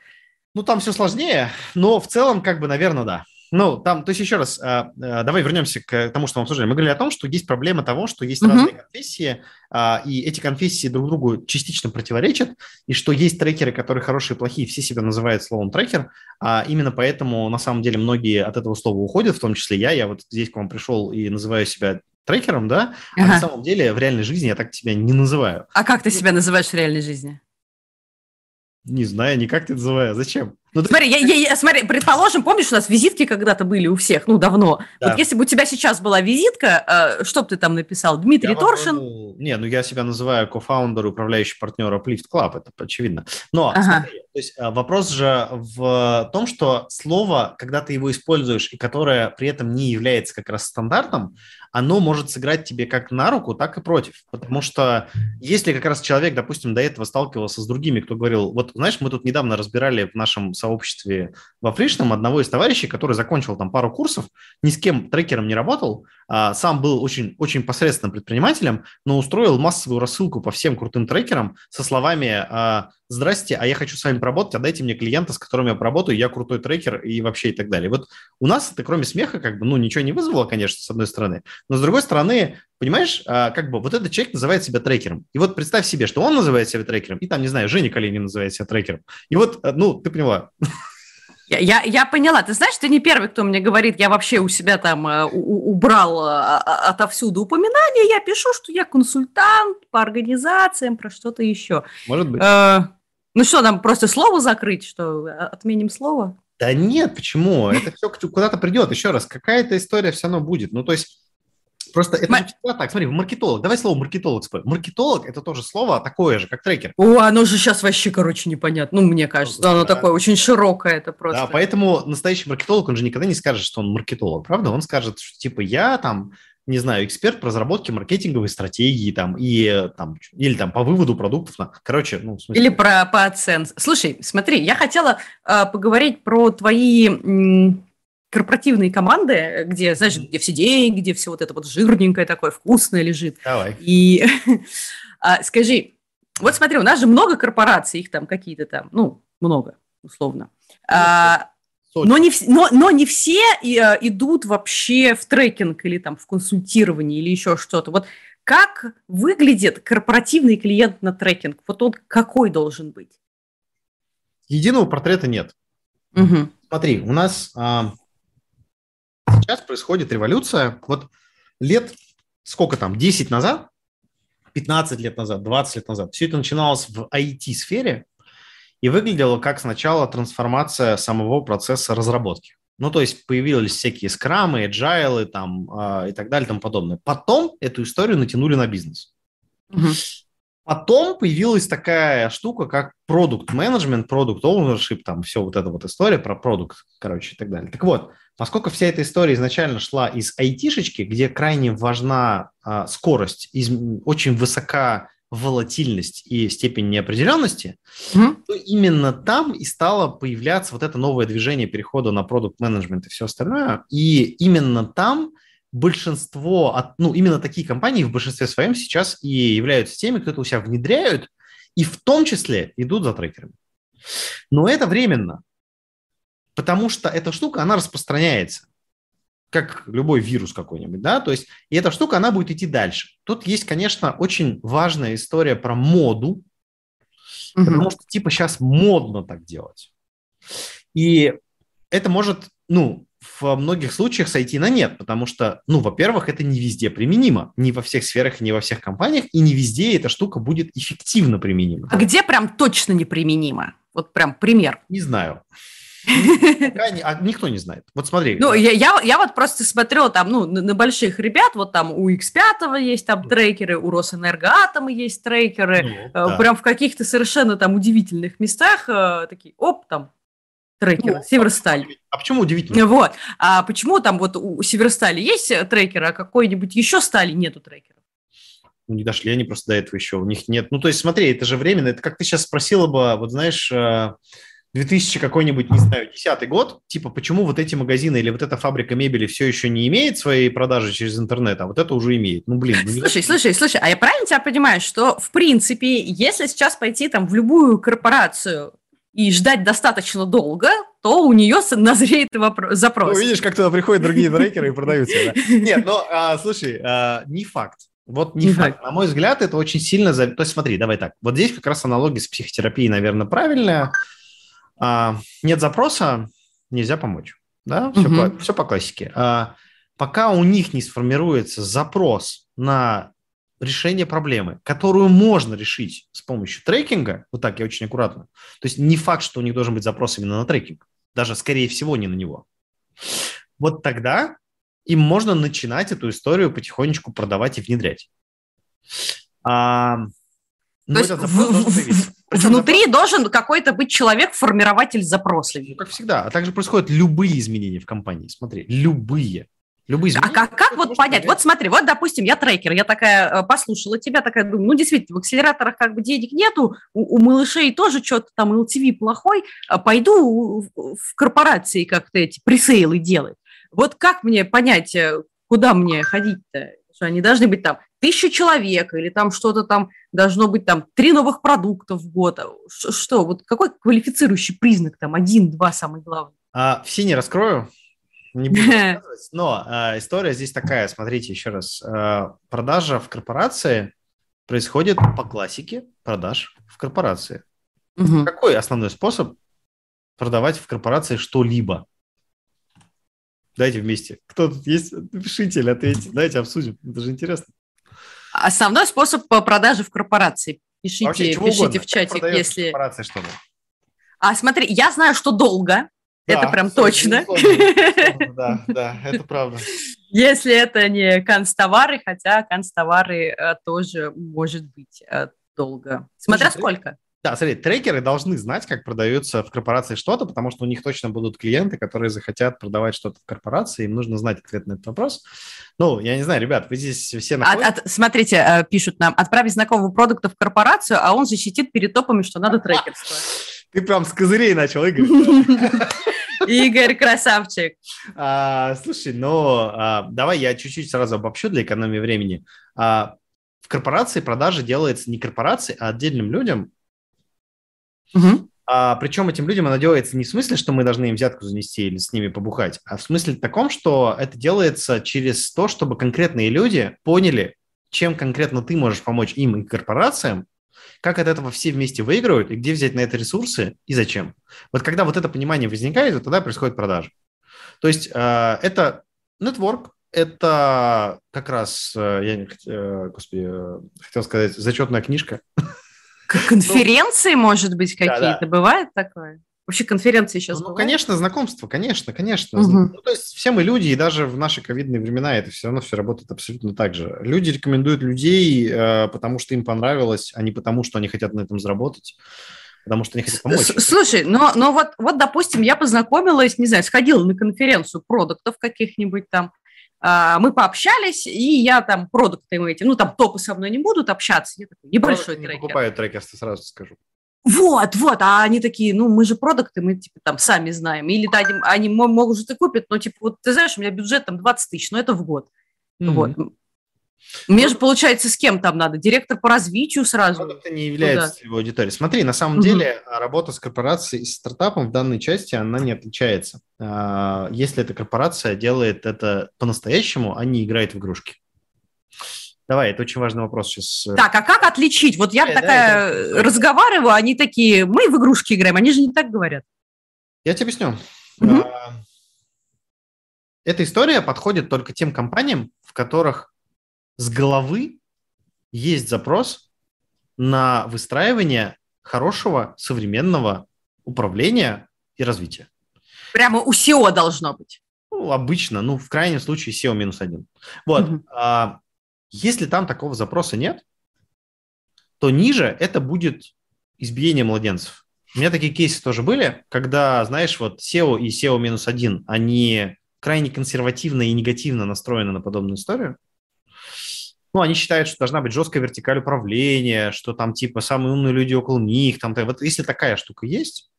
Ну, там все сложнее, но в целом, как бы, наверное, да. Ну, там, то есть еще раз, а, а, давай вернемся к тому, что мы обсуждали. Мы говорили о том, что есть проблема того, что есть uh-huh. разные конфессии, а, и эти конфессии друг другу частично противоречат, и что есть трекеры, которые хорошие и плохие, все себя называют словом трекер, а именно поэтому, на самом деле, многие от этого слова уходят, в том числе я. Я вот здесь к вам пришел и называю себя трекером, да, uh-huh. а на самом деле в реальной жизни я так тебя не называю. А как ты себя называешь в реальной жизни? Не знаю, никак ты называю. Зачем? Ну, смотри, я, я, я, смотри, предположим, помнишь, у нас визитки когда-то были у всех, ну, давно. Да. Вот если бы у тебя сейчас была визитка, э, что бы ты там написал? Дмитрий я Торшин? Могу... Не, ну я себя называю кофаундер, управляющий партнер Uplift Club, это очевидно. Но ага. смотри, то есть э, вопрос же в том, что слово, когда ты его используешь, и которое при этом не является как раз стандартом, оно может сыграть тебе как на руку, так и против. Потому что если как раз человек, допустим, до этого сталкивался с другими, кто говорил, вот, знаешь, мы тут недавно разбирали в нашем сообществе во Фришном одного из товарищей, который закончил там пару курсов, ни с кем трекером не работал, а, сам был очень, очень посредственным предпринимателем, но устроил массовую рассылку по всем крутым трекерам со словами а, «Здрасте, а я хочу с вами поработать, а дайте мне клиента, с которым я поработаю, я крутой трекер» и вообще и так далее. Вот у нас это, кроме смеха, как бы, ну, ничего не вызвало, конечно, с одной стороны, но с другой стороны, Понимаешь, а, как бы вот этот человек называет себя трекером. И вот представь себе, что он называет себя трекером, и там, не знаю, Женя Калинин называет себя трекером. И вот, э, ну, ты поняла. Я, я, я поняла. Ты знаешь, ты не первый, кто мне говорит, я вообще у себя там э, у, убрал э, отовсюду упоминания, я пишу, что я консультант по организациям, про что-то еще. Может быть. Э, ну что, нам просто слово закрыть, что отменим слово? Да нет, почему? Это все куда-то придет. Еще раз, какая-то история все равно будет. Ну, то есть Просто это Ма... всегда так. Смотри, маркетолог. Давай слово маркетолог спорим. Маркетолог – это тоже слово такое же, как трекер. О, оно же сейчас вообще, короче, непонятно. Ну, мне кажется, да, оно такое очень широкое это просто. Да, поэтому настоящий маркетолог, он же никогда не скажет, что он маркетолог, правда? Он скажет, что типа я там не знаю, эксперт по разработке маркетинговой стратегии там, и, там, или там по выводу продуктов. На, короче, ну, в смысле... Или про по оценке. Слушай, смотри, я хотела э, поговорить про твои корпоративные команды, где, знаешь, где все деньги, где все вот это вот жирненькое такое, вкусное лежит. Давай. И а, скажи, вот смотри, у нас же много корпораций, их там какие-то там, ну, много, условно. А, но, не, но, но не все а, идут вообще в трекинг или там в консультирование или еще что-то. Вот как выглядит корпоративный клиент на трекинг? Вот он какой должен быть? Единого портрета нет. Угу. Смотри, у нас а, Сейчас происходит революция. Вот лет сколько там, 10 назад, 15 лет назад, 20 лет назад, все это начиналось в IT-сфере и выглядело как сначала трансформация самого процесса разработки. Ну, то есть появились всякие скрамы, agile там, э, и так далее и тому подобное. Потом эту историю натянули на бизнес. Угу. Потом появилась такая штука, как продукт менеджмент, продукт ownership, там все вот эта вот история про продукт, короче, и так далее. Так вот, Поскольку вся эта история изначально шла из айтишечки, где крайне важна а, скорость, из, очень высока волатильность и степень неопределенности, mm-hmm. то именно там и стало появляться вот это новое движение перехода на продукт менеджмент и все остальное. И именно там большинство, от, ну, именно такие компании в большинстве своем сейчас и являются теми, кто это у себя внедряют, и в том числе идут за трекерами. Но это временно потому что эта штука, она распространяется, как любой вирус какой-нибудь, да, то есть, и эта штука, она будет идти дальше. Тут есть, конечно, очень важная история про моду, угу. потому что, типа, сейчас модно так делать. И это может, ну, в многих случаях сойти на нет, потому что, ну, во-первых, это не везде применимо, не во всех сферах, не во всех компаниях, и не везде эта штука будет эффективно применима. А где прям точно неприменимо? Вот прям пример. Не знаю. А никто не знает. Вот смотри. Ну, я, я, я вот просто смотрел там, ну, на, на больших ребят, вот там у X5 есть там трекеры, у Росэнергоатома есть трекеры, ну, э, да. прям в каких-то совершенно там удивительных местах э, такие, оп, там, трекеры, ну, Северсталь. А почему удивительно? Вот. А почему там вот у Северстали есть трекеры, а какой-нибудь еще стали нету трекеров? Ну, не дошли они просто до этого еще, у них нет. Ну, то есть, смотри, это же временно, это как ты сейчас спросила бы, вот знаешь, э, 2000 какой-нибудь, не знаю, 10 год, типа, почему вот эти магазины или вот эта фабрика мебели все еще не имеет своей продажи через интернет, а вот это уже имеет. Ну, блин. Ну, слушай, слушай, слушай, а я правильно тебя понимаю, что, в принципе, если сейчас пойти там в любую корпорацию и ждать достаточно долго, то у нее назреет вопрос, запрос. Ну, видишь, как туда приходят другие брейкеры и продаются. Нет, ну, слушай, а, не факт. Вот не факт. На мой взгляд, это очень сильно... То есть смотри, давай так. Вот здесь как раз аналогия с психотерапией, наверное, правильная. А, нет запроса, нельзя помочь. Да, все, угу. по, все по классике. А, пока у них не сформируется запрос на решение проблемы, которую можно решить с помощью трекинга, вот так я очень аккуратно, то есть не факт, что у них должен быть запрос именно на трекинг, даже скорее всего не на него. Вот тогда им можно начинать эту историю потихонечку продавать и внедрять. А, ну, То есть в, внутри запрос... должен какой-то быть человек-формирователь запроса. Ну, как всегда. А также происходят любые изменения в компании. Смотри, любые. Любые изменения. А как, как вот понять? Вот смотри, вот, допустим, я трекер, я такая э, послушала тебя, такая думаю, ну, действительно, в акселераторах как бы денег нету, у, у малышей тоже что-то там LTV плохой, а пойду в корпорации как-то эти пресейлы делать. Вот как мне понять, э, куда мне ходить-то? Что они должны быть там тысяча человек или там что-то там должно быть там три новых продукта в год. Что, вот какой квалифицирующий признак там, один, два самый главный? А, все не раскрою. Не буду рассказывать. Но э, история здесь такая, смотрите еще раз. Э, продажа в корпорации происходит по классике продаж в корпорации. Угу. Какой основной способ продавать в корпорации что-либо? Дайте вместе. Кто тут есть? Напишите или ответьте. Давайте обсудим. Это же интересно. Основной способ продажи в корпорации. Пишите, Вообще, пишите угодно. в чатик, если... Корпорации что-то. А смотри, я знаю, что долго. Да, это прям точно. Да, да, это правда. Если это не канцтовары, хотя канцтовары э, тоже может быть э, долго. Смотря сколько. Да, смотри, трекеры должны знать, как продается в корпорации что-то, потому что у них точно будут клиенты, которые захотят продавать что-то в корпорации, им нужно знать ответ на этот вопрос. Ну, я не знаю, ребят, вы здесь все находитесь... От, от, смотрите, э, пишут нам, отправить знакомого продукта в корпорацию, а он защитит перед топами, что надо трекерство. Ты прям с козырей начал, Игорь. Игорь, красавчик. А, слушай, ну, а, давай я чуть-чуть сразу обобщу для экономии времени. А, в корпорации продажи делается не корпорации, а отдельным людям, Угу. А, причем этим людям она делается не в смысле, что мы должны им взятку занести или с ними побухать, а в смысле таком, что это делается через то, чтобы конкретные люди поняли, чем конкретно ты можешь помочь им и корпорациям, как от этого все вместе выигрывают, и где взять на это ресурсы, и зачем. Вот когда вот это понимание возникает, вот тогда происходит продажа. То есть э, это network, это как раз, э, я, э, господи, э, хотел сказать, зачетная книжка. Конференции, ну, может быть, какие-то? Да, да. Бывает такое? Вообще конференции сейчас Ну, бывают? конечно, знакомство, конечно, конечно. Угу. Ну, то есть все мы люди, и даже в наши ковидные времена это все равно все работает абсолютно так же. Люди рекомендуют людей, э, потому что им понравилось, а не потому, что они хотят на этом заработать потому что они хотят помочь. Слушай, но, но вот, вот, допустим, я познакомилась, не знаю, сходила на конференцию продуктов каких-нибудь там, а, мы пообщались, и я там продукты эти, ну, там топы со мной не будут общаться, я такой небольшой трекер. Не покупают трекерство, сразу скажу. Вот, вот, а они такие, ну, мы же продукты, мы, типа, там, сами знаем. Или да, они, они могут и купят, но, типа, вот, ты знаешь, у меня бюджет там 20 тысяч, но это в год. Mm-hmm. Вот. Мне ну, же, получается, с кем там надо? Директор по развитию сразу? Это не является Туда. его аудиторией. Смотри, на самом угу. деле работа с корпорацией и стартапом в данной части, она не отличается. А, если эта корпорация делает это по-настоящему, а не играет в игрушки. Давай, это очень важный вопрос сейчас. Так, а как отличить? Вот я э, такая да, разговариваю, они такие, мы в игрушки играем, они же не так говорят. Я тебе объясню. Угу. Эта история подходит только тем компаниям, в которых с головы есть запрос на выстраивание хорошего современного управления и развития. Прямо у SEO должно быть. Ну, обычно, ну, в крайнем случае SEO минус один. Вот. Угу. А, если там такого запроса нет, то ниже это будет избиение младенцев. У меня такие кейсы тоже были, когда, знаешь, вот SEO и SEO минус один, они крайне консервативно и негативно настроены на подобную историю ну, они считают, что должна быть жесткая вертикаль управления, что там типа самые умные люди около них, там, вот если такая штука есть,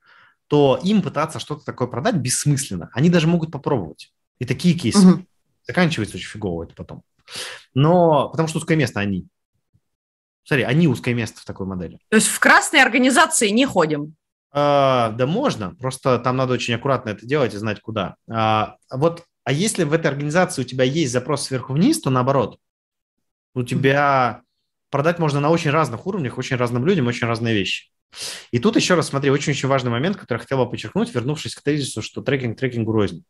то им пытаться что-то такое продать бессмысленно. Они даже могут попробовать. И такие кейсы угу. заканчиваются очень фигово это потом. Но потому что узкое место они. Смотри, они узкое место в такой модели. То есть в красные организации не ходим? А, да можно, просто там надо очень аккуратно это делать и знать куда. А, вот, а если в этой организации у тебя есть запрос сверху вниз, то наоборот, у тебя продать можно на очень разных уровнях, очень разным людям, очень разные вещи. И тут еще раз смотри, очень-очень важный момент, который я хотел бы подчеркнуть, вернувшись к тезису, что трекинг трекингу рознь.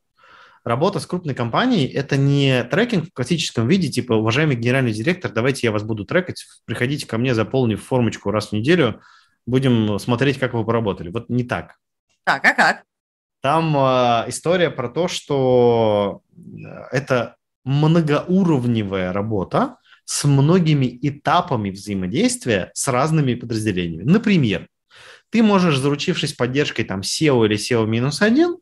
Работа с крупной компанией – это не трекинг в классическом виде, типа, уважаемый генеральный директор, давайте я вас буду трекать, приходите ко мне, заполнив формочку раз в неделю, будем смотреть, как вы поработали. Вот не так. Так, а как? Там э, история про то, что э, это многоуровневая работа, с многими этапами взаимодействия с разными подразделениями. Например, ты можешь, заручившись поддержкой там SEO или SEO-1,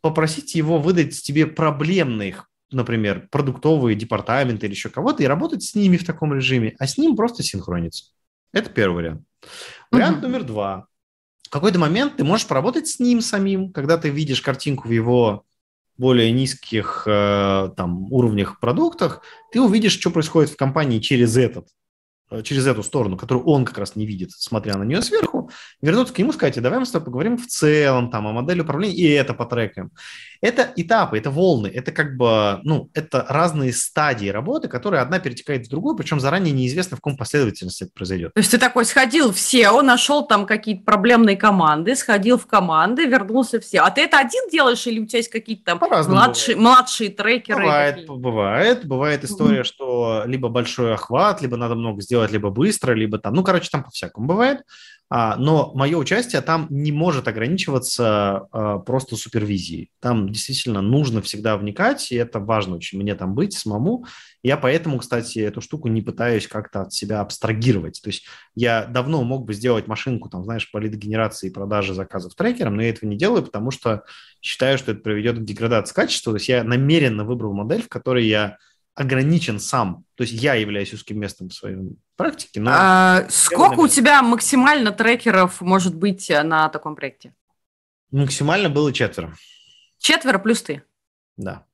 попросить его выдать тебе проблемных, например, продуктовые департаменты или еще кого-то, и работать с ними в таком режиме, а с ним просто синхрониться. Это первый вариант. Вариант mm-hmm. номер два. В какой-то момент ты можешь поработать с ним самим, когда ты видишь картинку в его более низких э, там, уровнях продуктах, ты увидишь, что происходит в компании через этот, э, через эту сторону, которую он как раз не видит, смотря на нее сверху, вернуться к нему, сказать, давай мы с тобой поговорим в целом там о модели управления, и это потрекаем. Это этапы, это волны, это как бы, ну, это разные стадии работы, которые одна перетекает в другую, причем заранее неизвестно, в каком последовательности это произойдет. То есть ты такой сходил в SEO, нашел там какие-то проблемные команды, сходил в команды, вернулся в SEO. А ты это один делаешь или у тебя есть какие-то там младшие, младшие трекеры? Бывает, какие? бывает. Бывает история, mm-hmm. что либо большой охват, либо надо много сделать, либо быстро, либо там, ну, короче, там по-всякому бывает. А, но мое участие там не может ограничиваться а, просто супервизией. Там действительно нужно всегда вникать, и это важно очень мне там быть самому. Я поэтому, кстати, эту штуку не пытаюсь как-то от себя абстрагировать. То есть я давно мог бы сделать машинку, там, знаешь, по лидогенерации и продаже заказов трекером, но я этого не делаю, потому что считаю, что это приведет к деградации качества. То есть я намеренно выбрал модель, в которой я ограничен сам. То есть я являюсь узким местом в своей практике. Но а, сколько у тебя максимально трекеров может быть на таком проекте? Максимально было четверо. Четверо плюс ты? Да.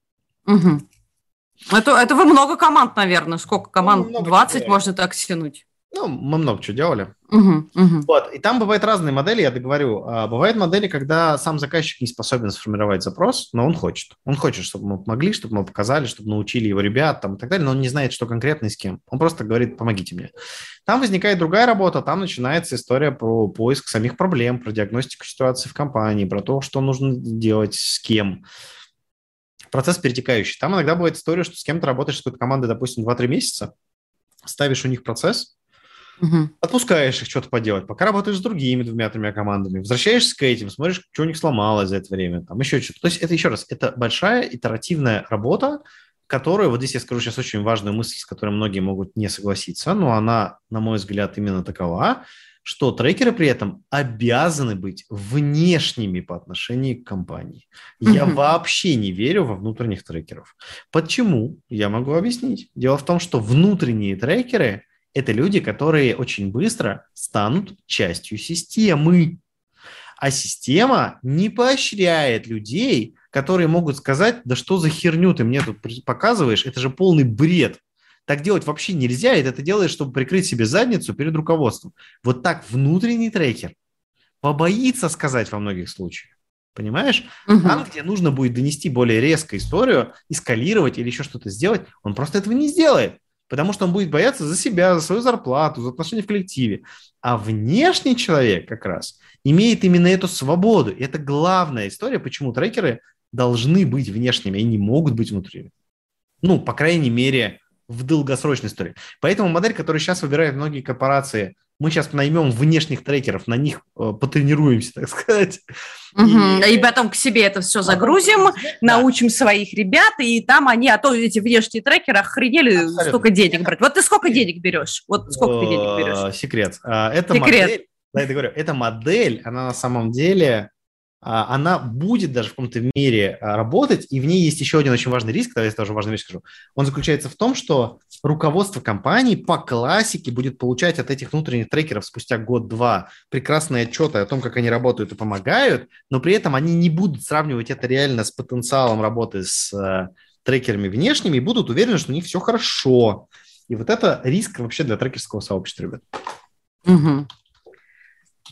Угу. Это, это вы много команд, наверное. Сколько команд? Ну, 20 можно так стянуть. Ну, мы много чего делали. Угу, угу. Вот. И там бывают разные модели, я договорю. А, бывают модели, когда сам заказчик не способен сформировать запрос, но он хочет. Он хочет, чтобы мы помогли, чтобы мы показали, чтобы научили его ребят там, и так далее, но он не знает, что конкретно и с кем. Он просто говорит, помогите мне. Там возникает другая работа, там начинается история про поиск самих проблем, про диагностику ситуации в компании, про то, что нужно делать, с кем процесс перетекающий. Там иногда бывает история, что с кем-то работаешь с какой-то командой, допустим, 2-3 месяца, ставишь у них процесс, Угу. Отпускаешь их что-то поделать, пока работаешь с другими двумя-тремя командами, возвращаешься к этим, смотришь, что у них сломалось за это время, там еще что-то. То есть это еще раз, это большая итеративная работа, которую, вот здесь я скажу сейчас очень важную мысль, с которой многие могут не согласиться, но она, на мой взгляд, именно такова, что трекеры при этом обязаны быть внешними по отношению к компании. Я mm-hmm. вообще не верю во внутренних трекеров. Почему? Я могу объяснить. Дело в том, что внутренние трекеры – это люди, которые очень быстро станут частью системы. А система не поощряет людей, которые могут сказать, да что за херню ты мне тут показываешь, это же полный бред. Так делать вообще нельзя, и это делаешь, чтобы прикрыть себе задницу перед руководством. Вот так внутренний трекер побоится сказать во многих случаях. Понимаешь? Угу. Там, где нужно будет донести более резко историю, эскалировать или еще что-то сделать, он просто этого не сделает потому что он будет бояться за себя, за свою зарплату, за отношения в коллективе. А внешний человек как раз имеет именно эту свободу. И это главная история, почему трекеры должны быть внешними, они не могут быть внутренними. Ну, по крайней мере, в долгосрочной истории. Поэтому модель, которую сейчас выбирают многие корпорации, мы сейчас наймем внешних трекеров, на них э, потренируемся, так сказать. Угу. И... и потом к себе это все загрузим, да. научим своих ребят, и там они, а то эти внешние трекеры охренели Абсолютно. столько денег брать. Вот ты сколько денег берешь? Вот сколько ты денег берешь? Секрет. А, это Секрет. модель, да, я говорю, эта модель, она на самом деле а, она будет даже в каком-то мере а, работать, и в ней есть еще один очень важный риск, давайте я тоже важную вещь скажу. Он заключается в том, что руководство компании по классике будет получать от этих внутренних трекеров спустя год-два прекрасные отчеты о том, как они работают и помогают, но при этом они не будут сравнивать это реально с потенциалом работы с э, трекерами внешними и будут уверены, что у них все хорошо. И вот это риск вообще для трекерского сообщества, ребят. Угу.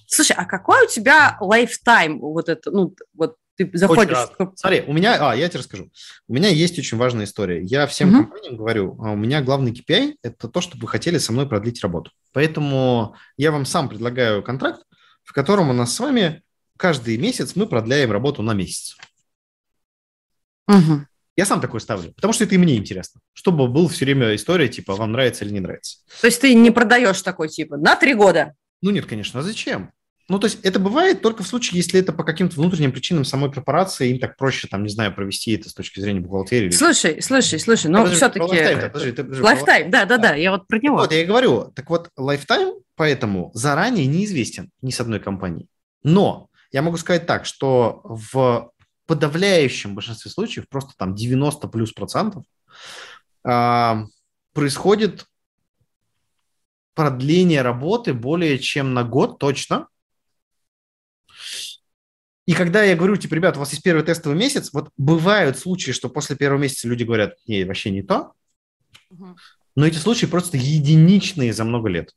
Слушай, а какой у тебя лайфтайм? Вот это, ну, вот ты заходишь... В... Смотри, у меня... А, я тебе расскажу. У меня есть очень важная история. Я всем угу. компаниям говорю, а у меня главный KPI – это то, чтобы вы хотели со мной продлить работу. Поэтому я вам сам предлагаю контракт, в котором у нас с вами каждый месяц мы продляем работу на месяц. Угу. Я сам такой ставлю, потому что это и мне интересно. Чтобы был все время история, типа, вам нравится или не нравится. То есть ты не продаешь такой, типа, на три года? Ну нет, конечно, а зачем? Ну, то есть это бывает только в случае, если это по каким-то внутренним причинам самой корпорации, им так проще, там, не знаю, провести это с точки зрения бухгалтерии. Слушай, слушай, слушай, но все-таки... Lifetime, да, да, да, я вот про него. Вот, я и говорю, так вот, lifetime поэтому заранее неизвестен ни с одной компанией. Но я могу сказать так, что в подавляющем большинстве случаев, просто там 90 плюс процентов, а, происходит продление работы более чем на год точно. И когда я говорю, типа, ребят, у вас есть первый тестовый месяц, вот бывают случаи, что после первого месяца люди говорят, не, вообще не то. Угу. Но эти случаи просто единичные за много лет.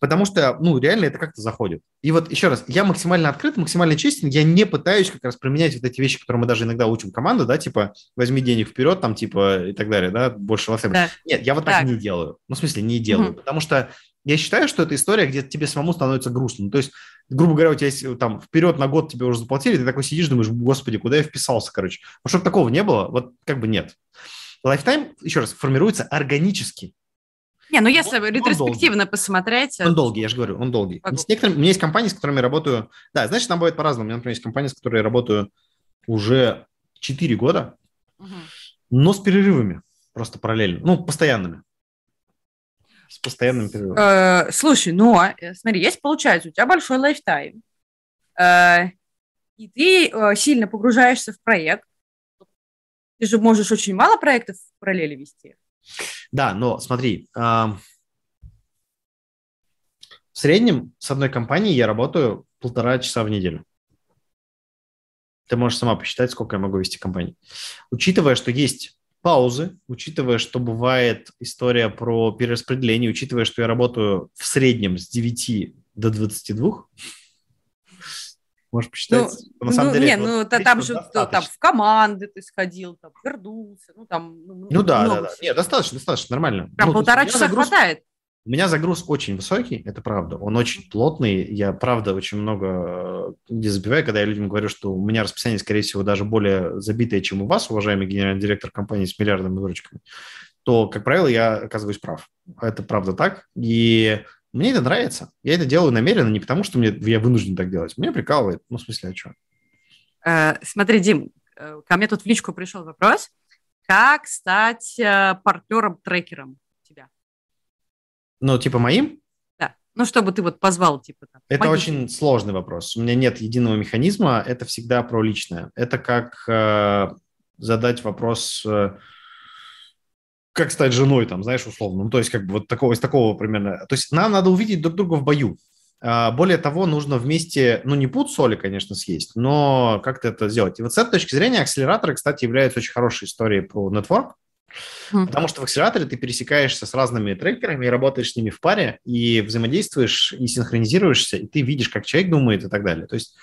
Потому что, ну, реально это как-то заходит. И вот еще раз, я максимально открыт, максимально честен, я не пытаюсь как раз применять вот эти вещи, которые мы даже иногда учим команду, да, типа, возьми денег вперед, там, типа, и так далее, да, больше волосами. Да. Нет, я вот так, так не делаю. Ну, в смысле, не делаю, угу. потому что я считаю, что это история, где тебе самому становится грустно. Ну, то есть, грубо говоря, у тебя есть там вперед на год тебе уже заплатили, ты такой сидишь, думаешь, господи, куда я вписался, короче. Вот чтобы такого не было, вот как бы нет. Lifetime, еще раз, формируется органически. Не, ну если он, ретроспективно он посмотреть... Он долгий, я же говорю, он долгий. С некоторыми, у меня есть компании, с которыми я работаю... Да, значит, там бывает по-разному. У меня, например, есть компании, с которыми я работаю уже 4 года, угу. но с перерывами просто параллельно, ну, постоянными. С постоянным перерывом. Э, слушай, ну, а, э, смотри, есть, получается, у тебя большой лайфтайм, э, и ты сильно погружаешься в проект, ты же можешь очень мало проектов в параллели вести. Да, но смотри, в среднем с одной компанией я работаю полтора часа в неделю. Ты можешь сама посчитать, сколько я могу вести компании. Учитывая, что есть паузы, учитывая, что бывает история про перераспределение, учитывая, что я работаю в среднем с 9 до 22, Можешь посчитать. Ну, на самом ну, деле, не, ну та, там же там, в команды ты сходил, там, вернулся, ну там... Ну, ну да, да, да. Нет, достаточно, достаточно, нормально. Прям ну, полтора часа загруз... хватает. У меня загруз очень высокий, это правда. Он очень плотный. Я, правда, очень много не забиваю, когда я людям говорю, что у меня расписание, скорее всего, даже более забитое, чем у вас, уважаемый генеральный директор компании с миллиардными выручками, то, как правило, я оказываюсь прав. Это правда так. И мне это нравится. Я это делаю намеренно, не потому что мне, я вынужден так делать. Мне прикалывает. Ну, в смысле, а что? Э, смотри, Дим, э, ко мне тут в личку пришел вопрос. Как стать э, партнером-трекером тебя? Ну, типа моим? Да. Ну, чтобы ты вот позвал, типа. Там, это очень сложный вопрос. У меня нет единого механизма. Это всегда про личное. Это как э, задать вопрос... Э, как стать женой, там, знаешь, условно. Ну, то есть, как бы вот такого, из такого примерно. То есть, нам надо увидеть друг друга в бою. А, более того, нужно вместе, ну, не пуд соли, конечно, съесть, но как-то это сделать. И вот с этой точки зрения акселераторы, кстати, являются очень хорошей историей про нетворк, потому что в акселераторе ты пересекаешься с разными трекерами и работаешь с ними в паре, и взаимодействуешь, и синхронизируешься, и ты видишь, как человек думает и так далее. То есть,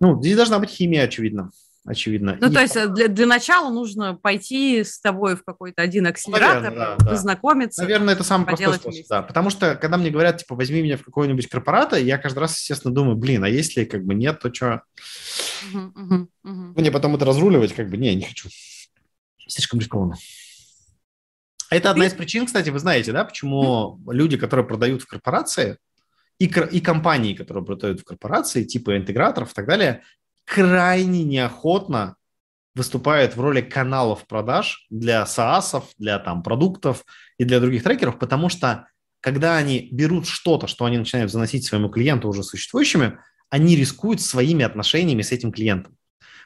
ну, здесь должна быть химия, очевидно очевидно. Ну, и... то есть э, для, для начала нужно пойти с тобой в какой-то один акселератор, Наверное, да, познакомиться. Наверное, это самый простой способ, вместе. да. Потому что, когда мне говорят, типа, возьми меня в какой-нибудь корпорат, я каждый раз, естественно, думаю, блин, а если как бы нет, то что? Угу, угу, угу. Мне потом это разруливать, как бы, не, не хочу. Слишком рискованно. Это одна из причин, кстати, вы знаете, да, почему люди, которые продают в корпорации, и, и компании, которые продают в корпорации, типа интеграторов и так далее, крайне неохотно выступают в роли каналов продаж для SaaS, для там, продуктов и для других трекеров, потому что когда они берут что-то, что они начинают заносить своему клиенту уже существующими, они рискуют своими отношениями с этим клиентом.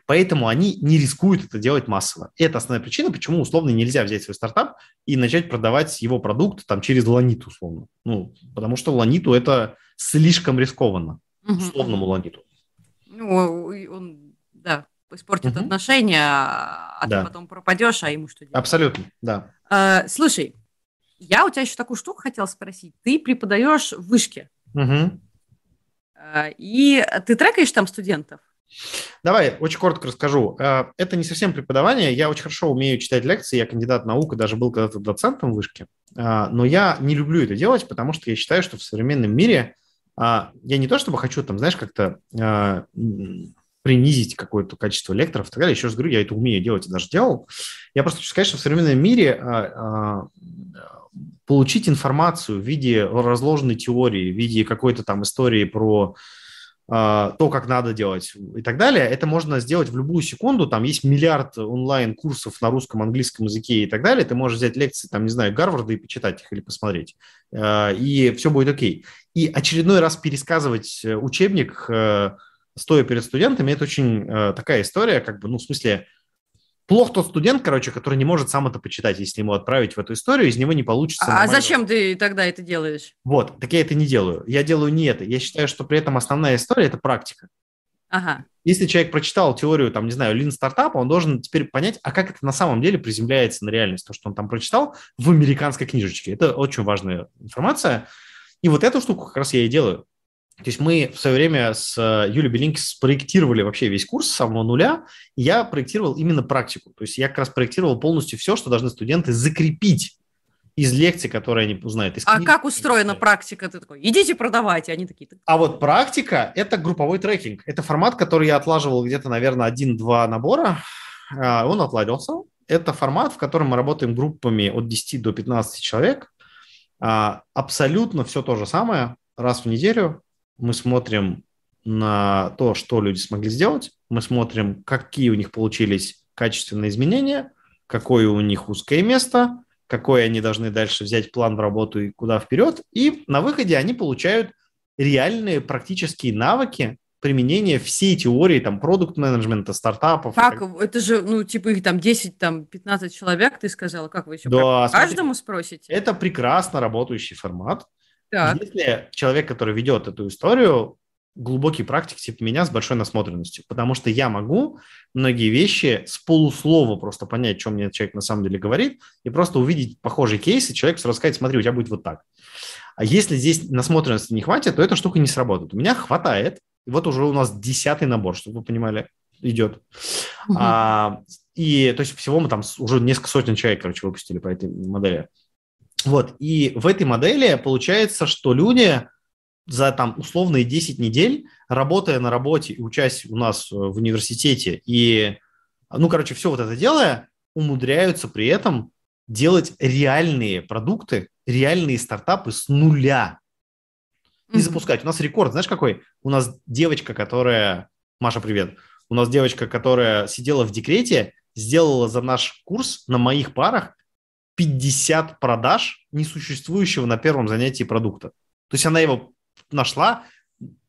Поэтому они не рискуют это делать массово. Это основная причина, почему условно нельзя взять свой стартап и начать продавать его продукт там через ланиту условно. Ну, потому что ланиту это слишком рискованно, условному ланиту. Ну, он, да, испортит угу. отношения, а да. ты потом пропадешь, а ему что делать? Абсолютно, да. А, слушай, я у тебя еще такую штуку хотела спросить. Ты преподаешь в вышке. Угу. И ты трекаешь там студентов? Давай, очень коротко расскажу. А, это не совсем преподавание. Я очень хорошо умею читать лекции. Я кандидат наук и даже был когда-то доцентом в вышке. А, но я не люблю это делать, потому что я считаю, что в современном мире я не то чтобы хочу там, знаешь, как-то а, принизить какое-то качество лекторов и так далее. Еще раз говорю, я это умею делать и даже делал. Я просто хочу сказать, что в современном мире а, получить информацию в виде разложенной теории, в виде какой-то там истории про а, то, как надо делать и так далее, это можно сделать в любую секунду. Там есть миллиард онлайн-курсов на русском, английском языке и так далее. Ты можешь взять лекции, там, не знаю, Гарварда и почитать их или посмотреть. А, и все будет окей. И очередной раз пересказывать э, учебник, э, стоя перед студентами, это очень э, такая история, как бы, ну, в смысле, Плох тот студент, короче, который не может сам это почитать, если ему отправить в эту историю, из него не получится. А зачем ты тогда это делаешь? Вот, так я это не делаю. Я делаю не это. Я считаю, что при этом основная история – это практика. Ага. Если человек прочитал теорию, там, не знаю, лин стартапа, он должен теперь понять, а как это на самом деле приземляется на реальность, то, что он там прочитал в американской книжечке. Это очень важная информация. И вот эту штуку как раз я и делаю. То есть мы в свое время с э, Юлией Белинки спроектировали вообще весь курс с самого нуля. И я проектировал именно практику. То есть я как раз проектировал полностью все, что должны студенты закрепить из лекций, которые они узнают. Из а книг, как устроена практика? Ты такой, идите продавайте, они такие. А вот практика – это групповой трекинг. Это формат, который я отлаживал где-то, наверное, один-два набора. А, он отладился. Это формат, в котором мы работаем группами от 10 до 15 человек. А, абсолютно все то же самое. Раз в неделю мы смотрим на то, что люди смогли сделать. Мы смотрим, какие у них получились качественные изменения, какое у них узкое место – какой они должны дальше взять план в работу и куда вперед. И на выходе они получают реальные практические навыки применения всей теории там продукт-менеджмента, стартапов. Как? Это же, ну, типа их там 10, там 15 человек, ты сказала, как вы еще да, каждому спросите? Это прекрасно работающий формат. Так. Если человек, который ведет эту историю, глубокий практик типа меня с большой насмотренностью, потому что я могу многие вещи с полуслова просто понять, что мне человек на самом деле говорит, и просто увидеть похожий кейс, и человек сразу сказать, смотри, у тебя будет вот так. А если здесь насмотренности не хватит, то эта штука не сработает. У меня хватает, и вот уже у нас десятый набор, чтобы вы понимали, идет. Угу. А, и то есть всего мы там уже несколько сотен человек, короче, выпустили по этой модели. Вот, и в этой модели получается, что люди за там условные 10 недель, работая на работе и учась у нас в университете и, ну, короче, все вот это делая, умудряются при этом делать реальные продукты, реальные стартапы с нуля. И mm-hmm. запускать. У нас рекорд, знаешь, какой? У нас девочка, которая... Маша, привет. У нас девочка, которая сидела в декрете, сделала за наш курс на моих парах 50 продаж несуществующего на первом занятии продукта. То есть она его нашла,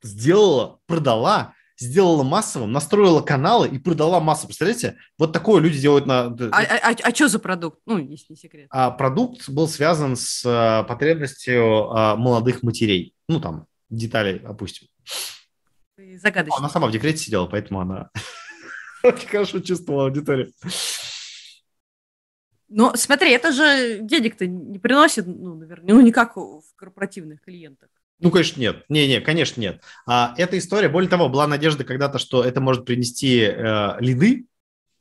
сделала, продала, сделала массовым, настроила каналы и продала массу. Представляете? Вот такое люди делают на... А, а, а, а что за продукт? Ну, если не секрет. А, продукт был связан с а, потребностью а, молодых матерей. Ну, там, детали опустим. Загадочно. Она сама в декрете сидела, поэтому она очень хорошо чувствовала аудиторию. Ну, смотри, это же денег-то не приносит, ну, наверное, ну, не как в корпоративных клиентах. Ну, конечно, нет. Не-не, конечно, нет. А, эта история, более того, была надежда когда-то, что это может принести э, лиды.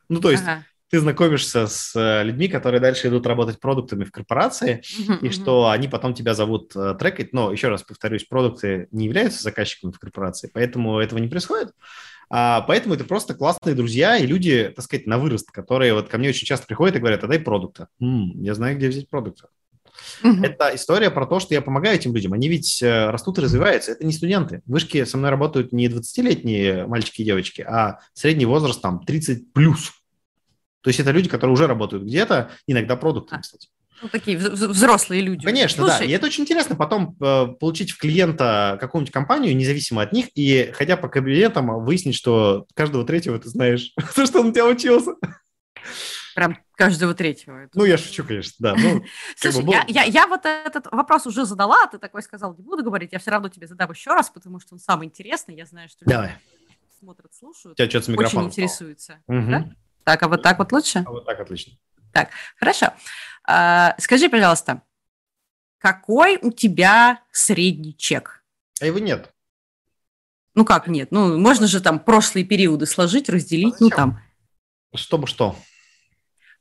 Ну, то есть ага. ты знакомишься с э, людьми, которые дальше идут работать продуктами в корпорации, uh-huh, и uh-huh. что они потом тебя зовут э, трекать. Но, еще раз повторюсь, продукты не являются заказчиками в корпорации, поэтому этого не происходит. А, поэтому это просто классные друзья и люди, так сказать, на вырост, которые вот ко мне очень часто приходят и говорят, а дай продукта. М-м, я знаю, где взять продукта. Угу. Это история про то, что я помогаю этим людям. Они ведь э, растут и развиваются. Это не студенты. В вышке со мной работают не 20-летние мальчики и девочки, а средний возраст там 30 плюс. То есть это люди, которые уже работают где-то, иногда продуктами, кстати. Ну, такие взрослые люди. Конечно, Слушай. да. И это очень интересно потом э, получить в клиента какую-нибудь компанию, независимо от них, и хотя по кабинетам выяснить, что каждого третьего ты знаешь, за что он у тебя учился. Прям каждого третьего. Ну, я шучу, конечно, да. Ну, Слушай, бы, я, я, я вот этот вопрос уже задала, ты такой сказал, не буду говорить, я все равно тебе задам еще раз, потому что он самый интересный, я знаю, что Давай. люди смотрят, слушают. Тебя что-то с Очень интересуются. Угу. Да? Так, а вот так вот лучше? А вот так отлично. Так, хорошо. А, скажи, пожалуйста, какой у тебя средний чек? А его нет. Ну как нет? Ну, можно же там прошлые периоды сложить, разделить, а ну там. Чтобы что?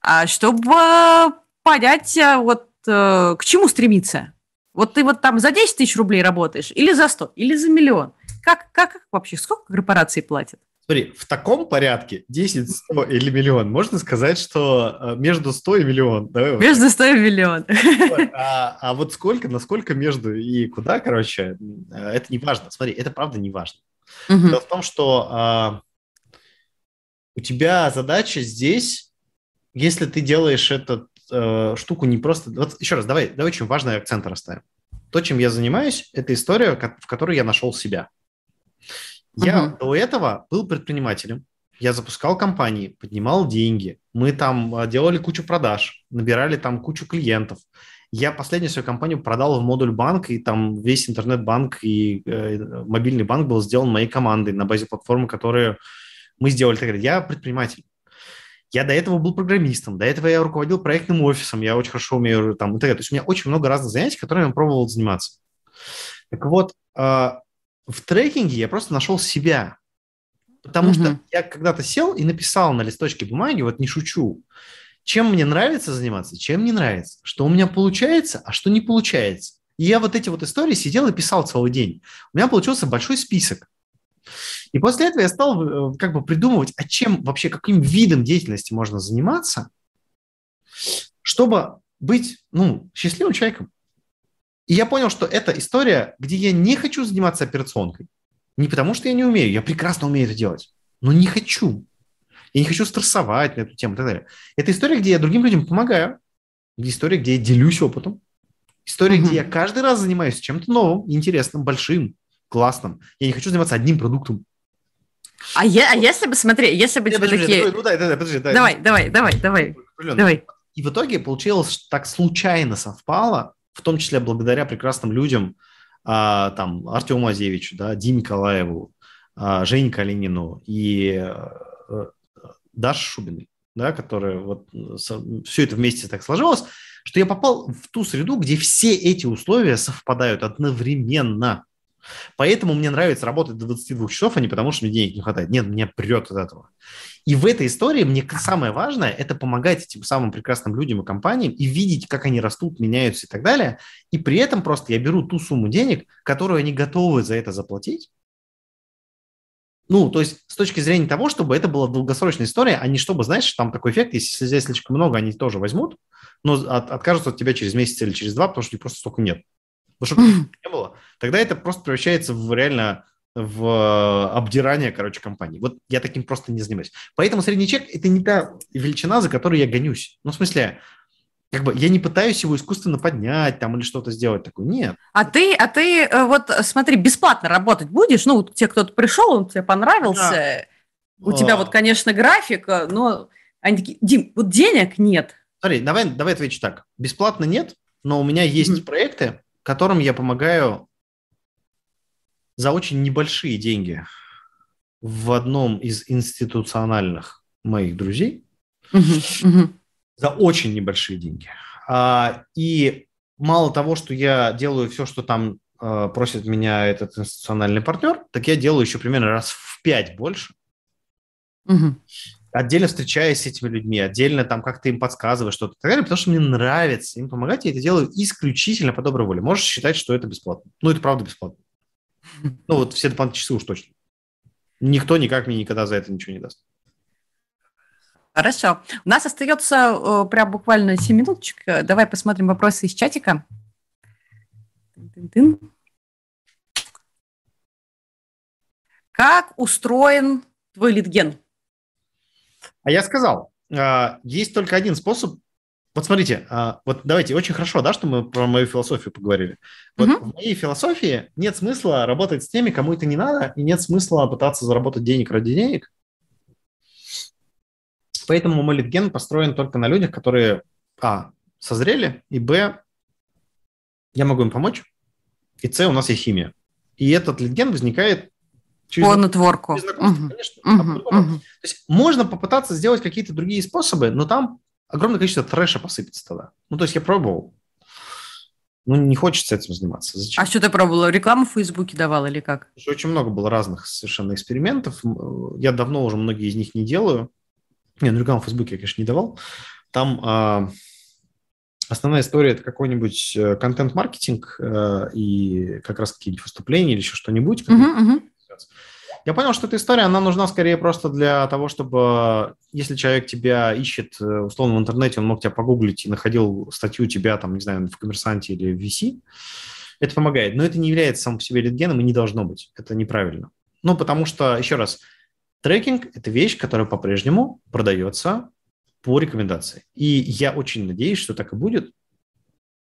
А чтобы понять, э, вот э, к чему стремиться. Вот ты вот там за 10 тысяч рублей работаешь, или за 100, или за миллион. Как, как, как вообще, сколько корпорации платят? Смотри, в таком порядке 10, 100 или миллион, можно сказать, что э, между 100 и миллион. Давай между вот. 100 и миллион. Вот, а, а вот сколько, насколько между и куда, короче, это не важно. Смотри, это правда не важно. Угу. Дело в том, что а, у тебя задача здесь если ты делаешь эту э, штуку не просто... Вот еще раз, давай, давай очень важный акцент расставим. То, чем я занимаюсь, это история, в которой я нашел себя. Я uh-huh. до этого был предпринимателем. Я запускал компании, поднимал деньги. Мы там э, делали кучу продаж, набирали там кучу клиентов. Я последнюю свою компанию продал в модуль банк, и там весь интернет-банк и э, мобильный банк был сделан моей командой на базе платформы, которую мы сделали. Я предприниматель. Я до этого был программистом, до этого я руководил проектным офисом, я очень хорошо умею там и так далее. То есть у меня очень много разных занятий, которыми я пробовал заниматься. Так вот, а, в трекинге я просто нашел себя. Потому mm-hmm. что я когда-то сел и написал на листочке бумаги, вот не шучу, чем мне нравится заниматься, чем не нравится, что у меня получается, а что не получается. И я вот эти вот истории сидел и писал целый день. У меня получился большой список. И после этого я стал э, как бы придумывать, а чем вообще, каким видом деятельности можно заниматься, чтобы быть ну, счастливым человеком. И я понял, что это история, где я не хочу заниматься операционкой. Не потому, что я не умею, я прекрасно умею это делать, но не хочу. Я не хочу стрессовать на эту тему и так далее. Это история, где я другим людям помогаю. История, где я делюсь опытом. История, mm-hmm. где я каждый раз занимаюсь чем-то новым, интересным, большим, классным. Я не хочу заниматься одним продуктом. А, я, а если бы, смотри, если бы тебе такие... Давай, ну, дай, дай, подожди, дай. Давай, давай, давай, давай. давай. И в итоге получилось так случайно совпало, в том числе благодаря прекрасным людям, а, там, Артему Азевичу, да, Диме Николаеву, а, Жене Калинину и а, Даше Шубиной, да, которая вот все это вместе так сложилось, что я попал в ту среду, где все эти условия совпадают одновременно. Поэтому мне нравится работать до 22 часов, а не потому, что мне денег не хватает. Нет, мне прет от этого. И в этой истории мне самое важное – это помогать этим самым прекрасным людям и компаниям и видеть, как они растут, меняются и так далее. И при этом просто я беру ту сумму денег, которую они готовы за это заплатить. Ну, то есть с точки зрения того, чтобы это была долгосрочная история, а не чтобы, знаешь, там такой эффект, если здесь слишком много, они тоже возьмут, но от, откажутся от тебя через месяц или через два, потому что у просто столько нет. Потому что не было. Тогда это просто превращается в реально в э, обдирание, короче, компании. Вот я таким просто не занимаюсь. Поэтому средний чек – это не та величина, за которой я гонюсь. Ну, в смысле, как бы я не пытаюсь его искусственно поднять там или что-то сделать такое. Нет. А ты, а ты э, вот смотри, бесплатно работать будешь? Ну, те, кто-то пришел, он тебе понравился. Да. У а... тебя вот, конечно, график, э, но они такие, Дим, вот денег нет. Смотри, давай, давай отвечу так. Бесплатно нет, но у меня есть mm-hmm. проекты, которым я помогаю за очень небольшие деньги в одном из институциональных моих друзей за очень небольшие деньги. А, и мало того, что я делаю все, что там а, просит меня этот институциональный партнер, так я делаю еще примерно раз в пять больше. Отдельно встречаясь с этими людьми, отдельно там как-то им подсказываю что-то и так далее, потому что мне нравится им помогать, я это делаю исключительно по доброй воле. Можешь считать, что это бесплатно. Ну, это правда бесплатно. Ну, вот все дополнительные часы уж точно. Никто никак мне никогда за это ничего не даст. Хорошо. У нас остается э, прям буквально 7 минуточек. Давай посмотрим вопросы из чатика. Как устроен твой литген? А я сказал, а, есть только один способ вот смотрите, а, вот давайте, очень хорошо, да, что мы про мою философию поговорили. Вот угу. в моей философии нет смысла работать с теми, кому это не надо, и нет смысла пытаться заработать денег ради денег. Поэтому мой литген построен только на людях, которые, а, созрели, и, б, я могу им помочь, и, с, у нас есть химия. И этот литген возникает через... По нетворку. Угу. Конечно. Угу. Угу. То есть можно попытаться сделать какие-то другие способы, но там огромное количество трэша посыпется тогда. Ну, то есть я пробовал. Ну, не хочется этим заниматься. Зачем? А что ты пробовала? Рекламу в Фейсбуке давал или как? Очень много было разных совершенно экспериментов. Я давно уже многие из них не делаю. Не, ну рекламу в Фейсбуке я, конечно, не давал. Там а, основная история – это какой-нибудь э, контент-маркетинг а, и как раз какие-нибудь выступления или еще что-нибудь. Uh-huh, uh-huh. Я понял, что эта история, она нужна скорее просто для того, чтобы, если человек тебя ищет, э, условно, в интернете, он мог тебя погуглить и находил статью тебя, там, не знаю, в «Коммерсанте» или в VC, это помогает. Но это не является самым по себе литгеном и не должно быть. Это неправильно. Ну, потому что, еще раз, трекинг – это вещь, которая по-прежнему продается по рекомендации. И я очень надеюсь, что так и будет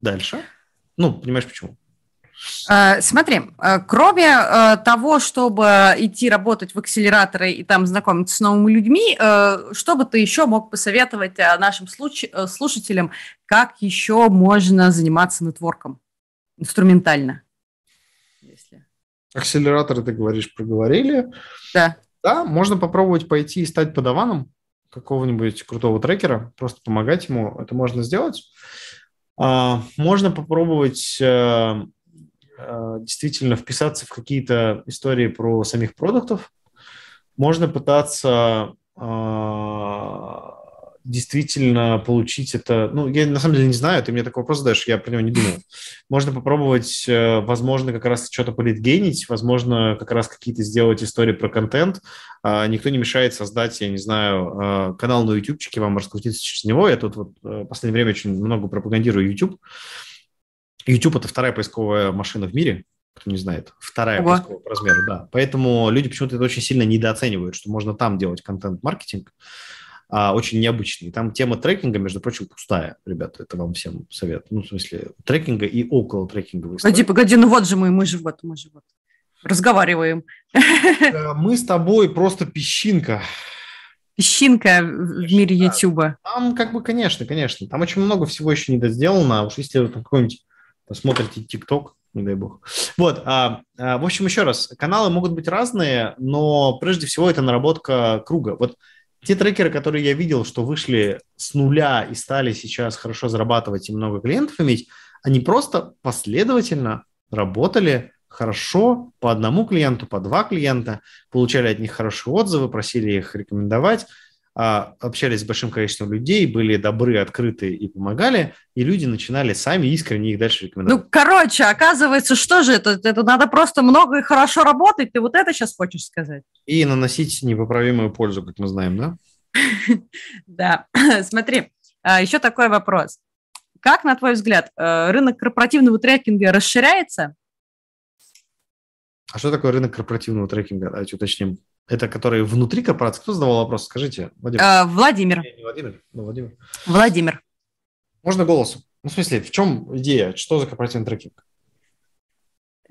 дальше. Ну, понимаешь, почему? Э, смотри, э, кроме э, того, чтобы идти работать в акселераторы и там знакомиться с новыми людьми, что бы ты еще мог посоветовать нашим слушателям, как еще можно заниматься нетворком инструментально? Если... Акселераторы, ты говоришь, проговорили. Да. Да, можно попробовать пойти и стать подаваном какого-нибудь крутого трекера, просто помогать ему. Это можно сделать. А, можно попробовать действительно вписаться в какие-то истории про самих продуктов. Можно пытаться э, действительно получить это... Ну, я на самом деле не знаю, ты мне такой вопрос задаешь, я про него не думал. Можно попробовать, э, возможно, как раз что-то политгенить, возможно, как раз какие-то сделать истории про контент. А, никто не мешает создать, я не знаю, канал на ютубчике, вам раскрутиться через него. Я тут вот э, в последнее время очень много пропагандирую YouTube. YouTube – это вторая поисковая машина в мире, кто не знает, вторая Ого. поисковая по размеру, да. Поэтому люди почему-то это очень сильно недооценивают, что можно там делать контент-маркетинг а, очень необычный. Там тема трекинга, между прочим, пустая, ребята, это вам всем совет. Ну, в смысле, трекинга и около трекинговой Погоди, погоди, ну вот же мы, мы же вот, мы же вот разговариваем. Мы с тобой просто песчинка. Песчинка в мире Ютуба. Там как бы, конечно, конечно. Там очень много всего еще не доделано. Уж если вы какой-нибудь посмотрите ТикТок, не дай бог. Вот, а, а, в общем, еще раз, каналы могут быть разные, но прежде всего это наработка круга. Вот те трекеры, которые я видел, что вышли с нуля и стали сейчас хорошо зарабатывать и много клиентов иметь, они просто последовательно работали хорошо по одному клиенту, по два клиента, получали от них хорошие отзывы, просили их рекомендовать, общались с большим количеством людей, были добры, открыты и помогали, и люди начинали сами искренне их дальше рекомендовать. Ну, короче, оказывается, что же это? Это надо просто много и хорошо работать, ты вот это сейчас хочешь сказать? И наносить непоправимую пользу, как мы знаем, да? Да, смотри, а, еще такой вопрос. Как, на твой взгляд, э, рынок корпоративного трекинга расширяется? А что такое рынок корпоративного трекинга? Давайте уточним. Это которые внутри корпорации? Кто задавал вопрос? Скажите, Владимир. А, Владимир. Не, не Владимир, но Владимир. Владимир. Можно голосом? Ну, в смысле, в чем идея? Что за корпоративный трекинг?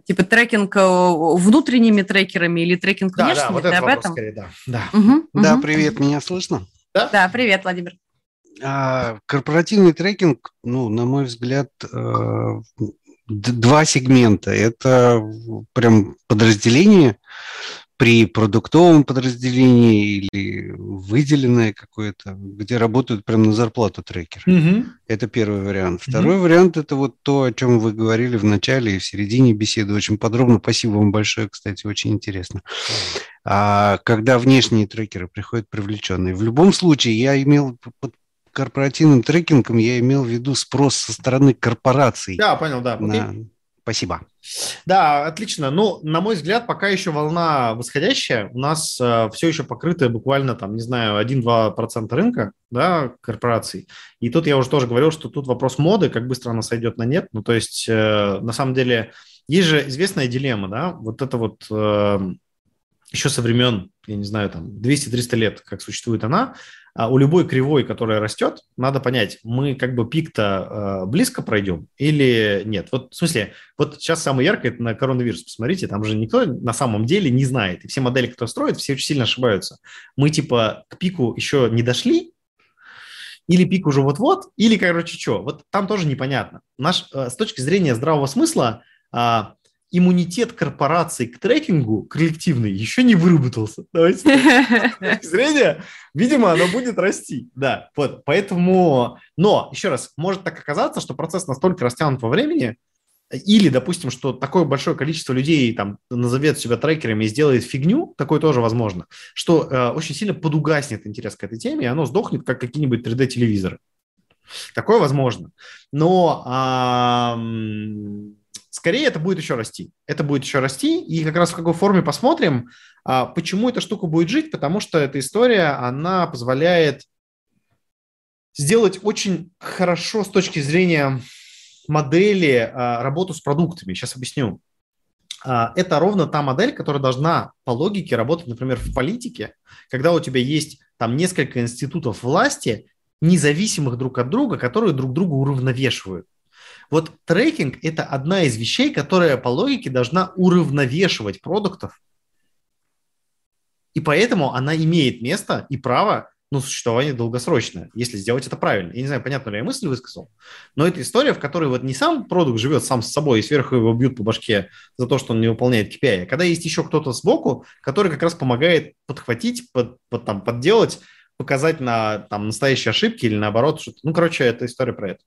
Типа трекинг э, внутренними трекерами или трекинг да, внешними? Да, вот это об этом? скорее, да. Да. Угу, да, угу. привет, меня слышно? Да, да привет, Владимир. А, корпоративный трекинг, ну, на мой взгляд, э, два сегмента. Это прям подразделение, при продуктовом подразделении или выделенное какое-то, где работают прям на зарплату трекер. Угу. Это первый вариант. Второй угу. вариант – это вот то, о чем вы говорили в начале и в середине беседы очень подробно. Спасибо вам большое, кстати, очень интересно. А когда внешние трекеры приходят привлеченные. В любом случае, я имел под корпоративным трекингом, я имел в виду спрос со стороны корпораций. Да, понял, да. На... Спасибо. Да, отлично. Ну, на мой взгляд, пока еще волна восходящая. У нас э, все еще покрытая буквально, там, не знаю, 1-2% рынка, да, корпораций. И тут я уже тоже говорил, что тут вопрос моды, как быстро она сойдет на нет. Ну, то есть, э, на самом деле, есть же известная дилемма, да, вот это вот э, еще со времен, я не знаю, там, 200-300 лет, как существует она, а у любой кривой, которая растет, надо понять, мы как бы пик-то э, близко пройдем или нет. Вот в смысле, вот сейчас самое яркое это на коронавирус, посмотрите, там же никто на самом деле не знает. И все модели, которые строят, все очень сильно ошибаются. Мы типа к пику еще не дошли, или пик уже вот-вот, или, короче, что. Вот там тоже непонятно. Наш, э, с точки зрения здравого смысла, э, иммунитет корпораций к трекингу коллективный еще не выработался. Давайте с зрения, видимо, оно будет расти. Да, вот, поэтому... Но, еще раз, может так оказаться, что процесс настолько растянут во времени, или, допустим, что такое большое количество людей там назовет себя трекерами и сделает фигню, такое тоже возможно, что э, очень сильно подугаснет интерес к этой теме, и оно сдохнет, как какие-нибудь 3D-телевизоры. Такое возможно. Но э, скорее это будет еще расти. Это будет еще расти, и как раз в какой форме посмотрим. А, почему эта штука будет жить? Потому что эта история, она позволяет сделать очень хорошо с точки зрения модели а, работу с продуктами. Сейчас объясню. А, это ровно та модель, которая должна по логике работать, например, в политике, когда у тебя есть там несколько институтов власти, независимых друг от друга, которые друг друга уравновешивают. Вот трекинг – это одна из вещей, которая по логике должна уравновешивать продуктов. И поэтому она имеет место и право ну, существование долгосрочное, если сделать это правильно. Я не знаю, понятно ли я мысль высказал, но это история, в которой вот не сам продукт живет сам с собой, и сверху его бьют по башке за то, что он не выполняет KPI, а когда есть еще кто-то сбоку, который как раз помогает подхватить, под, под, там, подделать, показать на там, настоящие ошибки или наоборот. Что-то. Ну, короче, это история про это.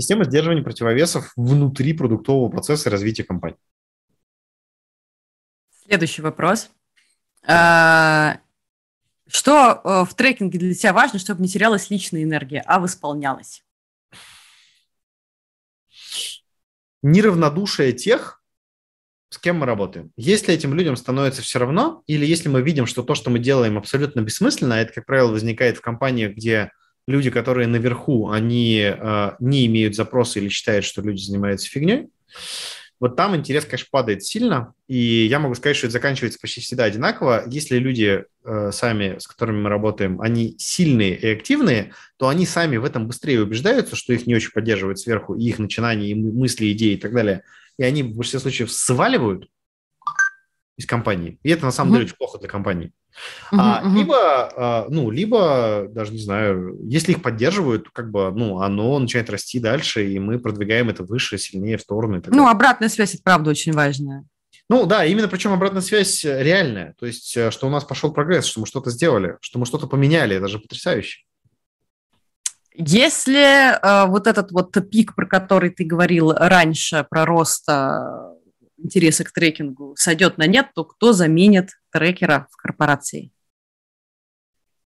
Система сдерживания противовесов внутри продуктового процесса развития компании. Следующий вопрос. А, что э, в трекинге для тебя важно, чтобы не терялась личная энергия, а восполнялась? Неравнодушие тех, с кем мы работаем. Если этим людям становится все равно, или если мы видим, что то, что мы делаем, абсолютно бессмысленно, а это, как правило, возникает в компаниях, где люди, которые наверху, они э, не имеют запроса или считают, что люди занимаются фигней, вот там интерес, конечно, падает сильно, и я могу сказать, что это заканчивается почти всегда одинаково. Если люди э, сами, с которыми мы работаем, они сильные и активные, то они сами в этом быстрее убеждаются, что их не очень поддерживают сверху, и их начинания, и мысли, идеи и так далее. И они в большинстве случаев сваливают из компании. И это на самом mm-hmm. деле очень плохо для компании. Uh-huh, а, uh-huh. Либо, а, ну, либо, даже не знаю, если их поддерживают, как бы, ну, оно начинает расти дальше, и мы продвигаем это выше, сильнее в сторону. Ну, обратная связь, это правда очень важная. Ну да, именно причем обратная связь реальная. То есть, э, что у нас пошел прогресс, что мы что-то сделали, что мы что-то поменяли, это же потрясающе. Если э, вот этот вот пик, про который ты говорил раньше, про рост э, интереса к трекингу сойдет на нет, то кто заменит трекера в корпорации?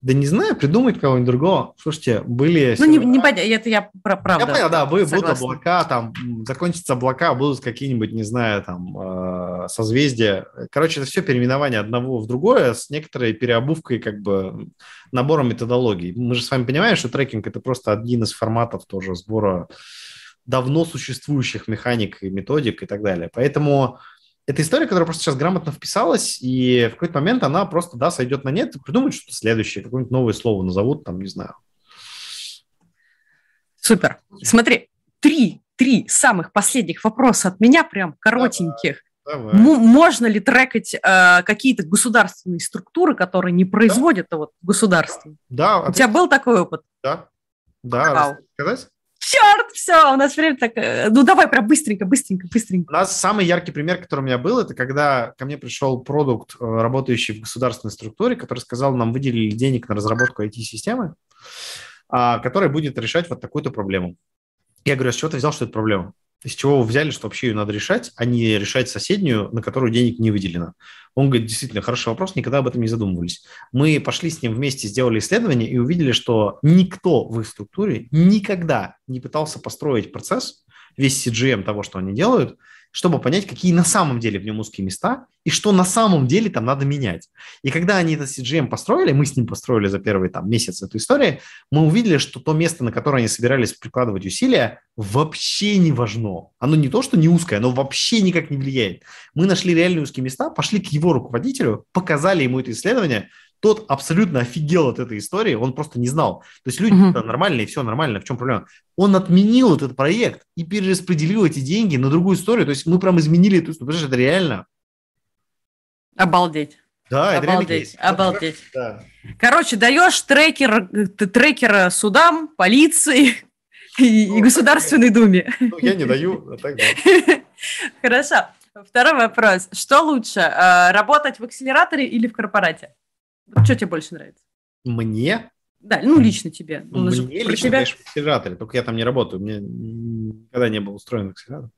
Да не знаю, придумать кого-нибудь другого. Слушайте, были... Ну, не, не понятно, это я про правда. Я понял, да, будут облака, там, закончатся облака, будут какие-нибудь, не знаю, там, э, созвездия. Короче, это все переименование одного в другое с некоторой переобувкой, как бы, набором методологий. Мы же с вами понимаем, что трекинг – это просто один из форматов тоже сбора давно существующих механик и методик и так далее. Поэтому это история, которая просто сейчас грамотно вписалась, и в какой-то момент она просто, да, сойдет на нет придумают что-то следующее, какое-нибудь новое слово назовут, там, не знаю. Супер. Смотри, три, три самых последних вопроса от меня, прям коротеньких. Давай. Можно ли трекать э, какие-то государственные структуры, которые не производят да. вот государство? Да. У тебя был такой опыт? Да. Да. Сказать? Черт, все, у нас время так... Э, ну, давай прям быстренько, быстренько, быстренько. У нас самый яркий пример, который у меня был, это когда ко мне пришел продукт, э, работающий в государственной структуре, который сказал, нам выделили денег на разработку IT-системы, а, которая будет решать вот такую-то проблему. Я говорю, а с чего ты взял, что это проблема? Из чего вы взяли, что вообще ее надо решать, а не решать соседнюю, на которую денег не выделено? Он говорит, действительно, хороший вопрос, никогда об этом не задумывались. Мы пошли с ним вместе, сделали исследование и увидели, что никто в их структуре никогда не пытался построить процесс, весь CGM того, что они делают, чтобы понять, какие на самом деле в нем узкие места и что на самом деле там надо менять. И когда они этот CGM построили, мы с ним построили за первый там, месяц эту историю, мы увидели, что то место, на которое они собирались прикладывать усилия, вообще не важно. Оно не то, что не узкое, оно вообще никак не влияет. Мы нашли реальные узкие места, пошли к его руководителю, показали ему это исследование, тот абсолютно офигел от этой истории, он просто не знал. То есть люди uh-huh. нормальные, все нормально, в чем проблема? Он отменил этот проект и перераспределил эти деньги на другую историю. То есть мы прям изменили эту историю. Потому что это реально. Обалдеть. Да, это обалдеть, реально обалдеть. Да. Короче, даешь трекер, трекера судам, полиции и, ну, и Государственной Думе. Ну, я не даю, а так да. Хорошо. Второй вопрос. Что лучше, э, работать в акселераторе или в корпорате? Что тебе больше нравится? Мне? Да, ну лично тебе. Ну, мне лично, тебя... конечно, акселераторе, только я там не работаю. У меня никогда не был устроен акселератор.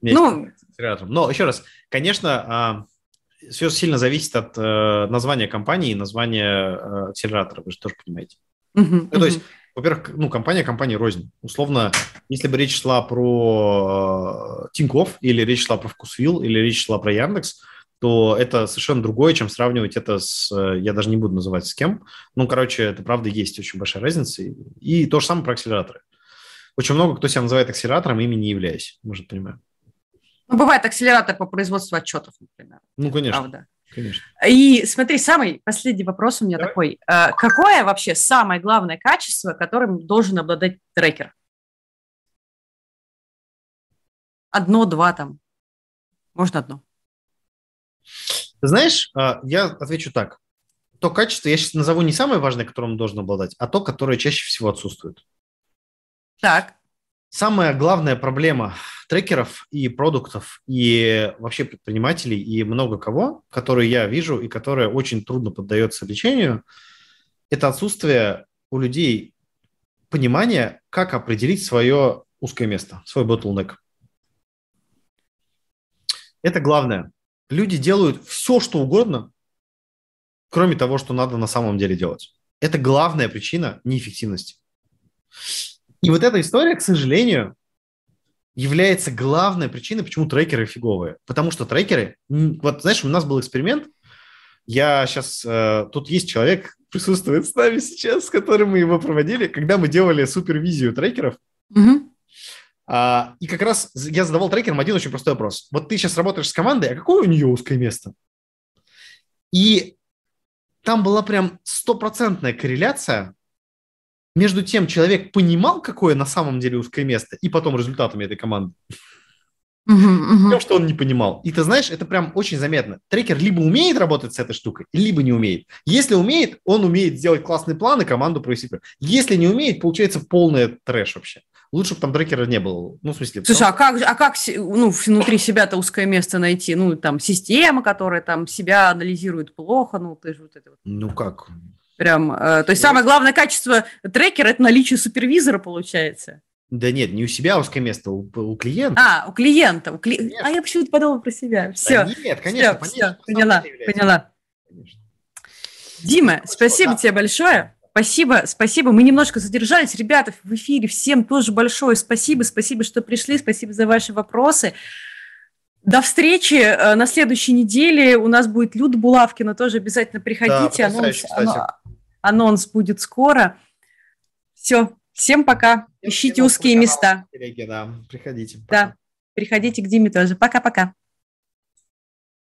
Ну... акселератор. Но еще раз, конечно, а, все сильно зависит от э, названия компании и названия э, акселератора, вы же тоже понимаете. Uh-huh, ну, то uh-huh. есть, во-первых, ну, компания компании рознь. Условно, если бы речь шла про э, Тинькофф, или речь шла про Вкусвилл, или речь шла про Яндекс, то это совершенно другое, чем сравнивать это с, э, я даже не буду называть с кем, ну, короче, это правда есть очень большая разница. И, то же самое про акселераторы. Очень много кто себя называет акселератором, ими не являясь, может, понимаю. Ну, бывает акселератор по производству отчетов, например. Ну, конечно. Правда. Конечно. И смотри, самый последний вопрос у меня Давай. такой. А, какое вообще самое главное качество, которым должен обладать трекер? Одно, два там. Можно одно. Знаешь, а, я отвечу так. То качество, я сейчас назову не самое важное, которым он должен обладать, а то, которое чаще всего отсутствует. Так. Самая главная проблема трекеров и продуктов, и вообще предпринимателей, и много кого, которые я вижу и которые очень трудно поддается лечению, это отсутствие у людей понимания, как определить свое узкое место, свой bottleneck. Это главное. Люди делают все, что угодно, кроме того, что надо на самом деле делать. Это главная причина неэффективности. И вот эта история, к сожалению, является главной причиной, почему трекеры фиговые. Потому что трекеры... Вот, знаешь, у нас был эксперимент. Я сейчас... Э, тут есть человек, присутствует с нами сейчас, с которым мы его проводили, когда мы делали супервизию трекеров. Угу. А, и как раз я задавал трекерам один очень простой вопрос. Вот ты сейчас работаешь с командой, а какое у нее узкое место? И там была прям стопроцентная корреляция между тем, человек понимал, какое на самом деле узкое место, и потом результатами этой команды. Uh-huh, uh-huh. Тем, что он не понимал. И ты знаешь, это прям очень заметно. Трекер либо умеет работать с этой штукой, либо не умеет. Если умеет, он умеет сделать классный план и команду провести. Если не умеет, получается полный трэш вообще. Лучше бы там трекера не было. Ну, в смысле... Слушай, а как, а как ну, внутри себя-то узкое место найти? Ну, там, система, которая там себя анализирует плохо, ну, ты же вот это вот... Ну, как? Прям, э, то есть самое главное качество трекера – это наличие супервизора, получается. Да нет, не у себя узкое место, у, у клиента. А, у клиента. У кли... А я почему-то подумала про себя. Все. Да нет, конечно, все, понятно. Все, поняла, поняла. Конечно. Дима, ну, спасибо да. тебе большое. Спасибо, спасибо. Мы немножко задержались. Ребята, в эфире всем тоже большое спасибо. Спасибо, что пришли. Спасибо за ваши вопросы. До встречи э, на следующей неделе. У нас будет Люда Булавкина. Тоже обязательно приходите. Да, анонс, анонс будет скоро. Все, всем пока. Всем Ищите узкие места. Телеги, да. Приходите. Пока. Да, приходите к Диме тоже. Пока-пока.